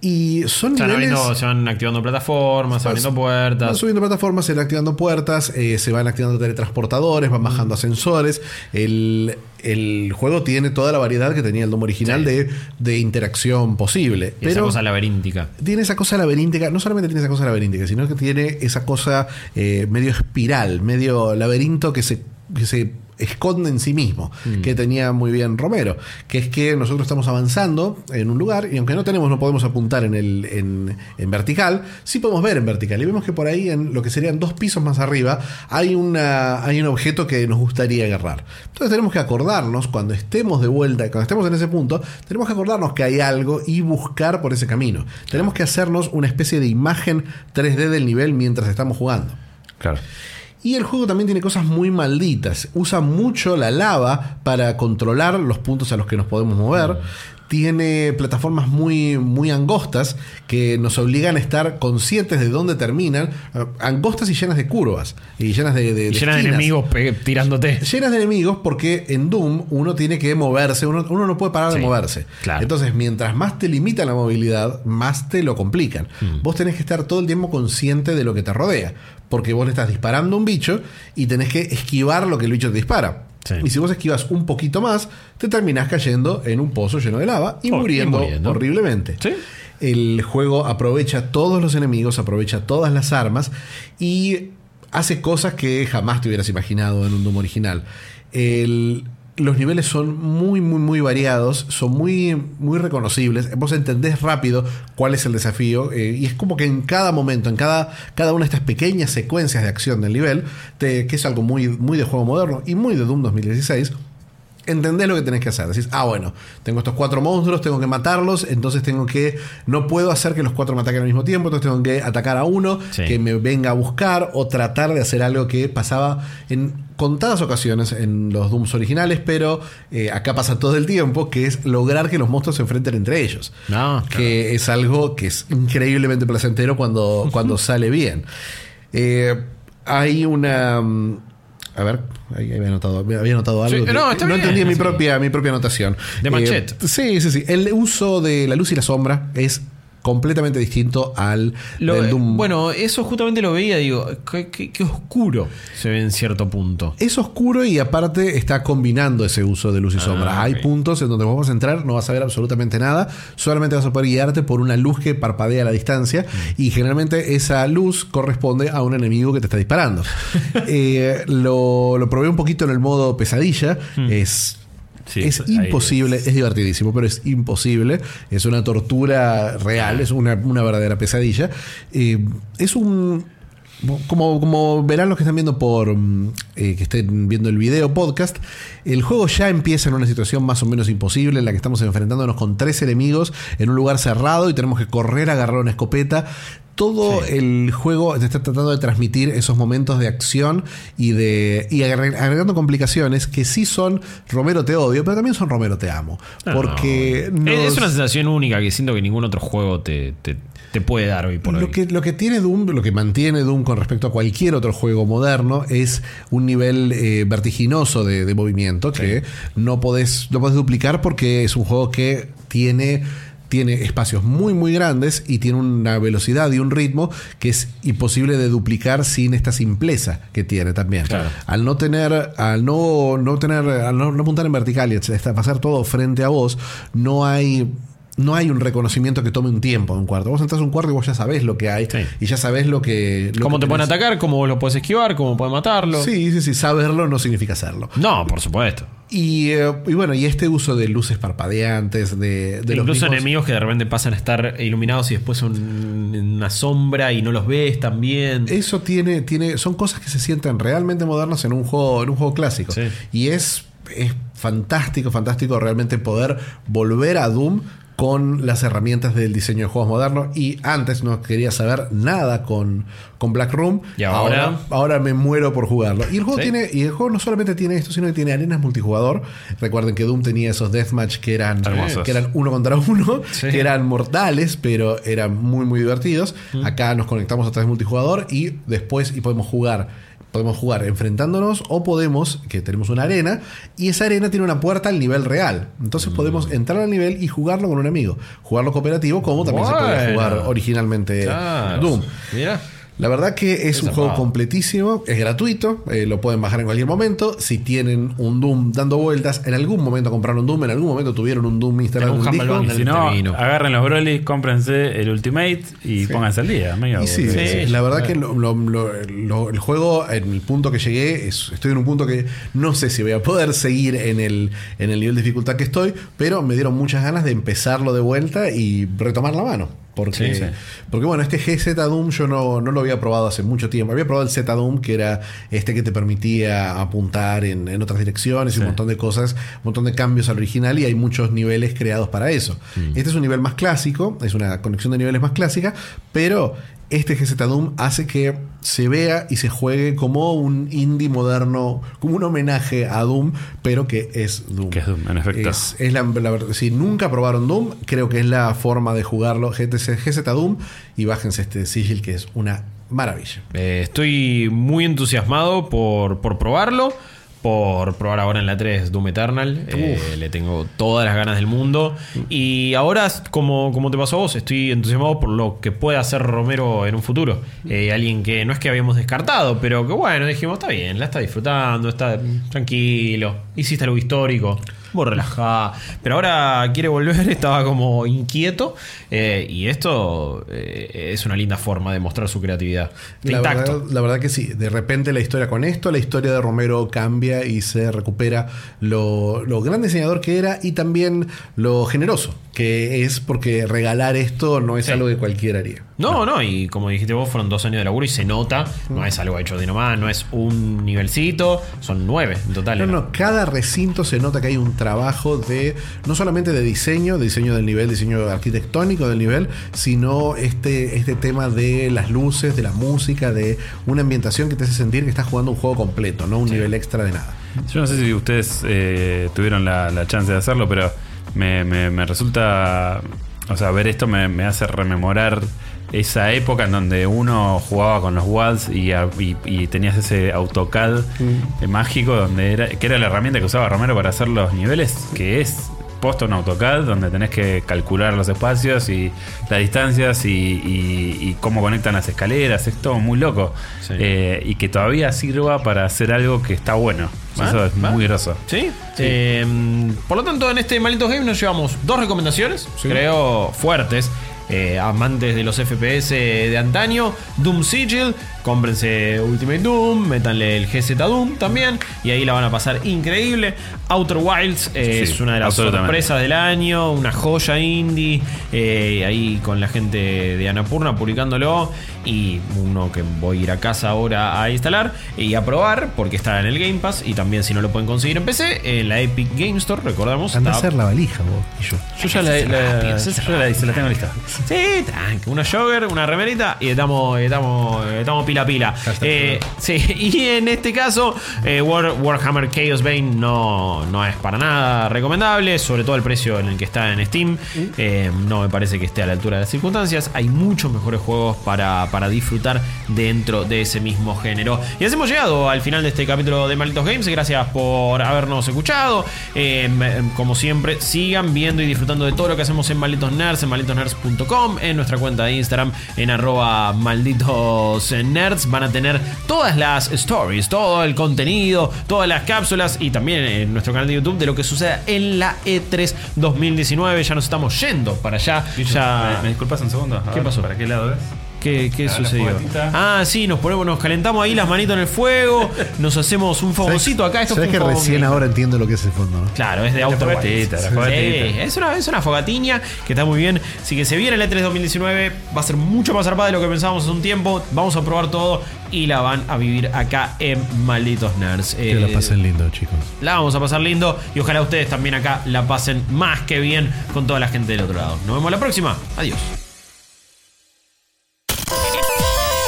Y son Se van, niveles... abriendo- se van activando plataformas, se van abriendo puertas. Van subiendo plataformas, se van activando puertas, eh, se van activando teletransportadores, van bajando ascensores. El, el juego tiene toda la variedad que tenía el Doom original Sí. de, de interacción posible. Y esa cosa laberíntica. tiene esa cosa laberíntica, no solamente tiene esa cosa laberíntica, sino que tiene esa cosa eh, medio espiral, medio laberinto que se, que se esconde en sí mismo, que tenía muy bien Romero, que es que nosotros estamos avanzando en un lugar y aunque no tenemos, no podemos apuntar en, el, en, en vertical, sí podemos ver en vertical y vemos que por ahí, en lo que serían dos pisos más arriba, hay, una, hay un objeto que nos gustaría agarrar. Entonces tenemos que acordarnos, cuando estemos de vuelta, cuando estemos en ese punto, tenemos que acordarnos que hay algo y buscar por ese camino. Tenemos que hacernos una especie de imagen 3D del nivel mientras estamos jugando. Claro. Y el juego también tiene cosas muy malditas. Usa mucho la lava para controlar los puntos a los que nos podemos mover. Tiene plataformas muy, muy angostas que nos obligan a estar conscientes de dónde terminan. Eh, Angostas y llenas de curvas. Y llenas de, de- Y de llena de esquinas. enemigos tirándote. Llenas de enemigos porque en Doom uno tiene que moverse, uno, uno no puede parar de moverse. claro. Entonces, mientras más te limitan la movilidad, más te lo complican. Mm. Vos tenés que estar todo el tiempo consciente de lo que te rodea. Porque vos le estás disparando a un bicho y tenés que esquivar lo que el bicho te dispara. Sí. Y si vos esquivas un poquito más, te terminás cayendo en un pozo lleno de lava y, Oh, y muriendo, muriendo. horriblemente. Sí. El juego aprovecha todos los enemigos, aprovecha todas las armas y hace cosas que jamás te hubieras imaginado en un Doom original. El- los niveles son muy, muy, muy variados, son muy, muy reconocibles. Vos entendés rápido cuál es el desafío eh, y es como que en cada momento, en cada, cada una de estas pequeñas secuencias de acción del nivel, te- que es algo muy, muy de juego moderno y muy de Doom 2016, entendés lo que tenés que hacer. Decís, ah, bueno, tengo estos cuatro monstruos, tengo que matarlos, entonces tengo que. No puedo hacer que los cuatro me ataquen al mismo tiempo, entonces tengo que atacar a uno Sí. que me venga a buscar o tratar de hacer algo que pasaba en contadas ocasiones en los Dooms originales, pero eh, acá pasa todo el tiempo, que es lograr que los monstruos se enfrenten entre ellos. No, que es algo que es increíblemente placentero cuando, cuando sale bien. Eh, hay una. mm, A ver, ahí había anotado, había anotado algo. Sí, que- no, está bien, entendí mi propia, mi propia anotación. De Eh, Machete. sí, sí, sí. El uso de la luz y la sombra es completamente distinto al Lo- del Doom. bueno, eso justamente lo veía, digo, qué, oscuro se ve en cierto punto. Es oscuro y aparte está combinando ese uso de luz y sombra. Hay puntos en donde vos vas a entrar, no vas a ver absolutamente nada, solamente vas a poder guiarte por una luz que parpadea a la distancia y generalmente esa luz corresponde a un enemigo que te está disparando. Eh, lo, lo probé un poquito en el modo pesadilla, es... Sí, es imposible, es. divertidísimo, pero es imposible. Es una tortura real, es una, una verdadera pesadilla. Eh, es un. Como, como verán los que están viendo por. mm, eh, que estén viendo el video podcast, el juego ya empieza en una situación más o menos imposible en la que estamos enfrentándonos con tres enemigos en un lugar cerrado y tenemos que correr a agarrar una escopeta. Todo el juego está tratando de transmitir esos momentos de acción y de y agre- agregando complicaciones que sí son Romero te odio, pero también son Romero te amo. No, Porque no. Es- nos- es una sensación única que siento que ningún otro juego te, te- te puede dar hoy por hoy. Lo que, lo que tiene Doom, lo que mantiene Doom con respecto a cualquier otro juego moderno es un nivel eh, vertiginoso de, de movimiento que no podés, no podés duplicar porque es un juego que tiene, tiene espacios muy muy grandes y tiene una velocidad y un ritmo que es imposible de duplicar sin esta simpleza que tiene también. Claro. Al no tener, al no, no tener, al no, no apuntar en vertical y pasar todo frente a vos, no hay no hay un reconocimiento que tome un tiempo en un cuarto. Vos entras a un cuarto y vos ya sabés lo que hay Sí. y ya sabés lo que. lo cómo que te pueden atacar, cómo lo puedes esquivar, cómo pueden matarlo. Sí, sí, sí. Saberlo no significa hacerlo. No, por supuesto. Y, eh, y bueno, y este uso de luces parpadeantes, de, de los Incluso mismos- enemigos que de repente pasan a estar iluminados y después son una sombra y no los ves también. Eso tiene, tiene, son cosas que se sienten realmente modernas en un juego, en un juego clásico. Sí. Y es es fantástico, fantástico realmente poder volver a Doom con las herramientas del diseño de juegos modernos. Y antes no quería saber nada con, con Black Room. Y ahora- ahora me muero por jugarlo. Y el juego Sí. tiene y el juego no solamente tiene esto sino que tiene arenas multijugador. Recuerden que Doom tenía esos deathmatch que eran Hermosos. que eran uno contra uno Sí. que eran mortales pero eran muy muy divertidos. Acá nos conectamos a través de multijugador y después y podemos jugar podemos jugar enfrentándonos o podemos que tenemos una arena y esa arena tiene una puerta al nivel real. Entonces podemos entrar al nivel y jugarlo con un amigo. Jugarlo cooperativo como también se podía jugar originalmente Claro. Doom. Mira. La verdad que es un juego completísimo, es gratuito, eh, lo pueden bajar en cualquier momento. Si tienen un Doom dando vueltas, en algún momento compraron un Doom, en algún momento tuvieron un Doom instalado En un disco. Si no, Termino. agarren los Broly, cómprense el Ultimate y pónganse al día. sí, la verdad que lo- lo- lo- lo- el juego, en el punto que llegué, es- estoy en un punto que no sé si voy a poder seguir en el, en el nivel de dificultad que estoy, pero me dieron muchas ganas de empezarlo de vuelta y retomar la mano. Porque, Sí, sí. porque bueno, este GZ Doom yo no, no lo había probado hace mucho tiempo. Había probado el Z Doom, que era este que te permitía apuntar en, en otras direcciones y un montón de cosas, un montón de cambios al original y hay muchos niveles creados para eso. Este es un nivel más clásico, es una conexión de niveles más clásica, pero este GZ Doom hace que se vea y se juegue como un indie moderno, como un homenaje a Doom, pero que es Doom. Que es Doom, en efecto. Es, es la, la si nunca probaron Doom, creo que es la forma de jugarlo. GTC, GZ Doom y bájense este sigil que es una maravilla. Eh, estoy muy entusiasmado por, por probarlo. Por probar ahora en la 3 Doom Eternal. Eh, le tengo todas las ganas del mundo. Y ahora, como, como te pasó a vos, estoy entusiasmado por lo que puede hacer Romero en un futuro. Eh, alguien que no es que habíamos descartado, pero que bueno, dijimos, está bien, la está disfrutando, está tranquilo. Hiciste algo histórico. Vos relajá. Pero ahora quiere volver, estaba como inquieto. eh, y esto eh, es una linda forma de mostrar su creatividad. La verdad, la verdad que sí, de repente la historia con esto, la historia de Romero cambia y se recupera lo, lo gran diseñador que era y también lo generoso que es porque regalar esto no es Sí. algo que cualquiera haría. No, no, y como dijiste vos, fueron dos años de laburo y se nota, no es algo hecho de nomás, no es un nivelcito, son nueve en total. No, no, cada recinto se nota que hay un trabajo de, no solamente de diseño, de diseño del nivel, diseño arquitectónico del nivel, sino este, este tema de las luces, de la música, de una ambientación que te hace sentir que estás jugando un juego completo, no un nivel extra de nada. Yo no sé si ustedes eh, tuvieron la, la chance de hacerlo, pero me, me- me resulta. O sea, ver esto me, me hace rememorar esa época en donde uno jugaba con los WADs y, a- y- y tenías ese AutoCAD mágico, donde era, que era la herramienta que usaba Romero para hacer los niveles, que es posto un AutoCAD, donde tenés que calcular los espacios y las distancias y, cómo conectan las escaleras. Es todo muy loco. Sí. Eh, y que todavía sirva para hacer algo que está bueno. ¿Va? Eso es ¿Va? muy groso. ¿Sí? Eh, por lo tanto, en este Malitos Game nos llevamos dos recomendaciones, creo, fuertes. Eh, amantes de los FPS de antaño, Doom Sigil, cómprense Ultimate Doom, métanle el GZ Doom también, y ahí la van a pasar increíble. Outer Wilds eh, Sí, es una de las sorpresas del año, una joya indie, eh, ahí con la gente de Anapurna publicándolo, y uno que voy a ir a casa ahora a instalar y a probar, porque está en el Game Pass, y también si no lo pueden conseguir en PC, en la Epic Game Store, recordamos. Anda a hacer la valija vos y yo. Yo ya la, rápido, yo ya la tengo lista. Sí, tranqui, una jogger, una remerita y estamos, estamos, estamos pila pila. Eh, sí, y en este caso, eh, War- Warhammer Chaos Bane no, no es para nada recomendable, sobre todo el precio en el que está en Steam. Eh, no me parece que esté a la altura de las circunstancias. Hay muchos mejores juegos para, para disfrutar dentro de ese mismo género. Y así hemos llegado al final de este capítulo de Malditos Games. Gracias por habernos escuchado. Eh, como siempre, sigan viendo y disfrutando de todo lo que hacemos en Malditos Nerds, en malditosnerds.com, en nuestra cuenta de Instagram, en arroba malditos nerds. Van a tener todas las stories, todo el contenido, todas las cápsulas y también en nuestro canal de YouTube de lo que suceda en la E3 2019. Ya nos estamos yendo para allá. Ya... ¿Me, me disculpas un segundo? A ¿Qué ver, pasó? ¿Para qué lado ves? ¿Qué, sucedió? Ah, sí, nos ponemos, nos calentamos ahí las manitos en el fuego, nos hacemos un fogoncito acá. Esto ¿Sabes fue que recién ahora entiendo lo que es el fondo, no? Claro, es de La fogatita, Sí, fogatita. es una, es una fogatiña que está muy bien. Así que se viene el E3 2019. Va a ser mucho más zarpada de lo que pensábamos hace un tiempo. Vamos a probar todo y la van a vivir acá en Malditos Nerds. Que Eh, la pasen lindo, chicos. la vamos a pasar lindo y ojalá ustedes también acá la pasen más que bien con toda la gente del otro lado. Nos vemos la próxima. Adiós.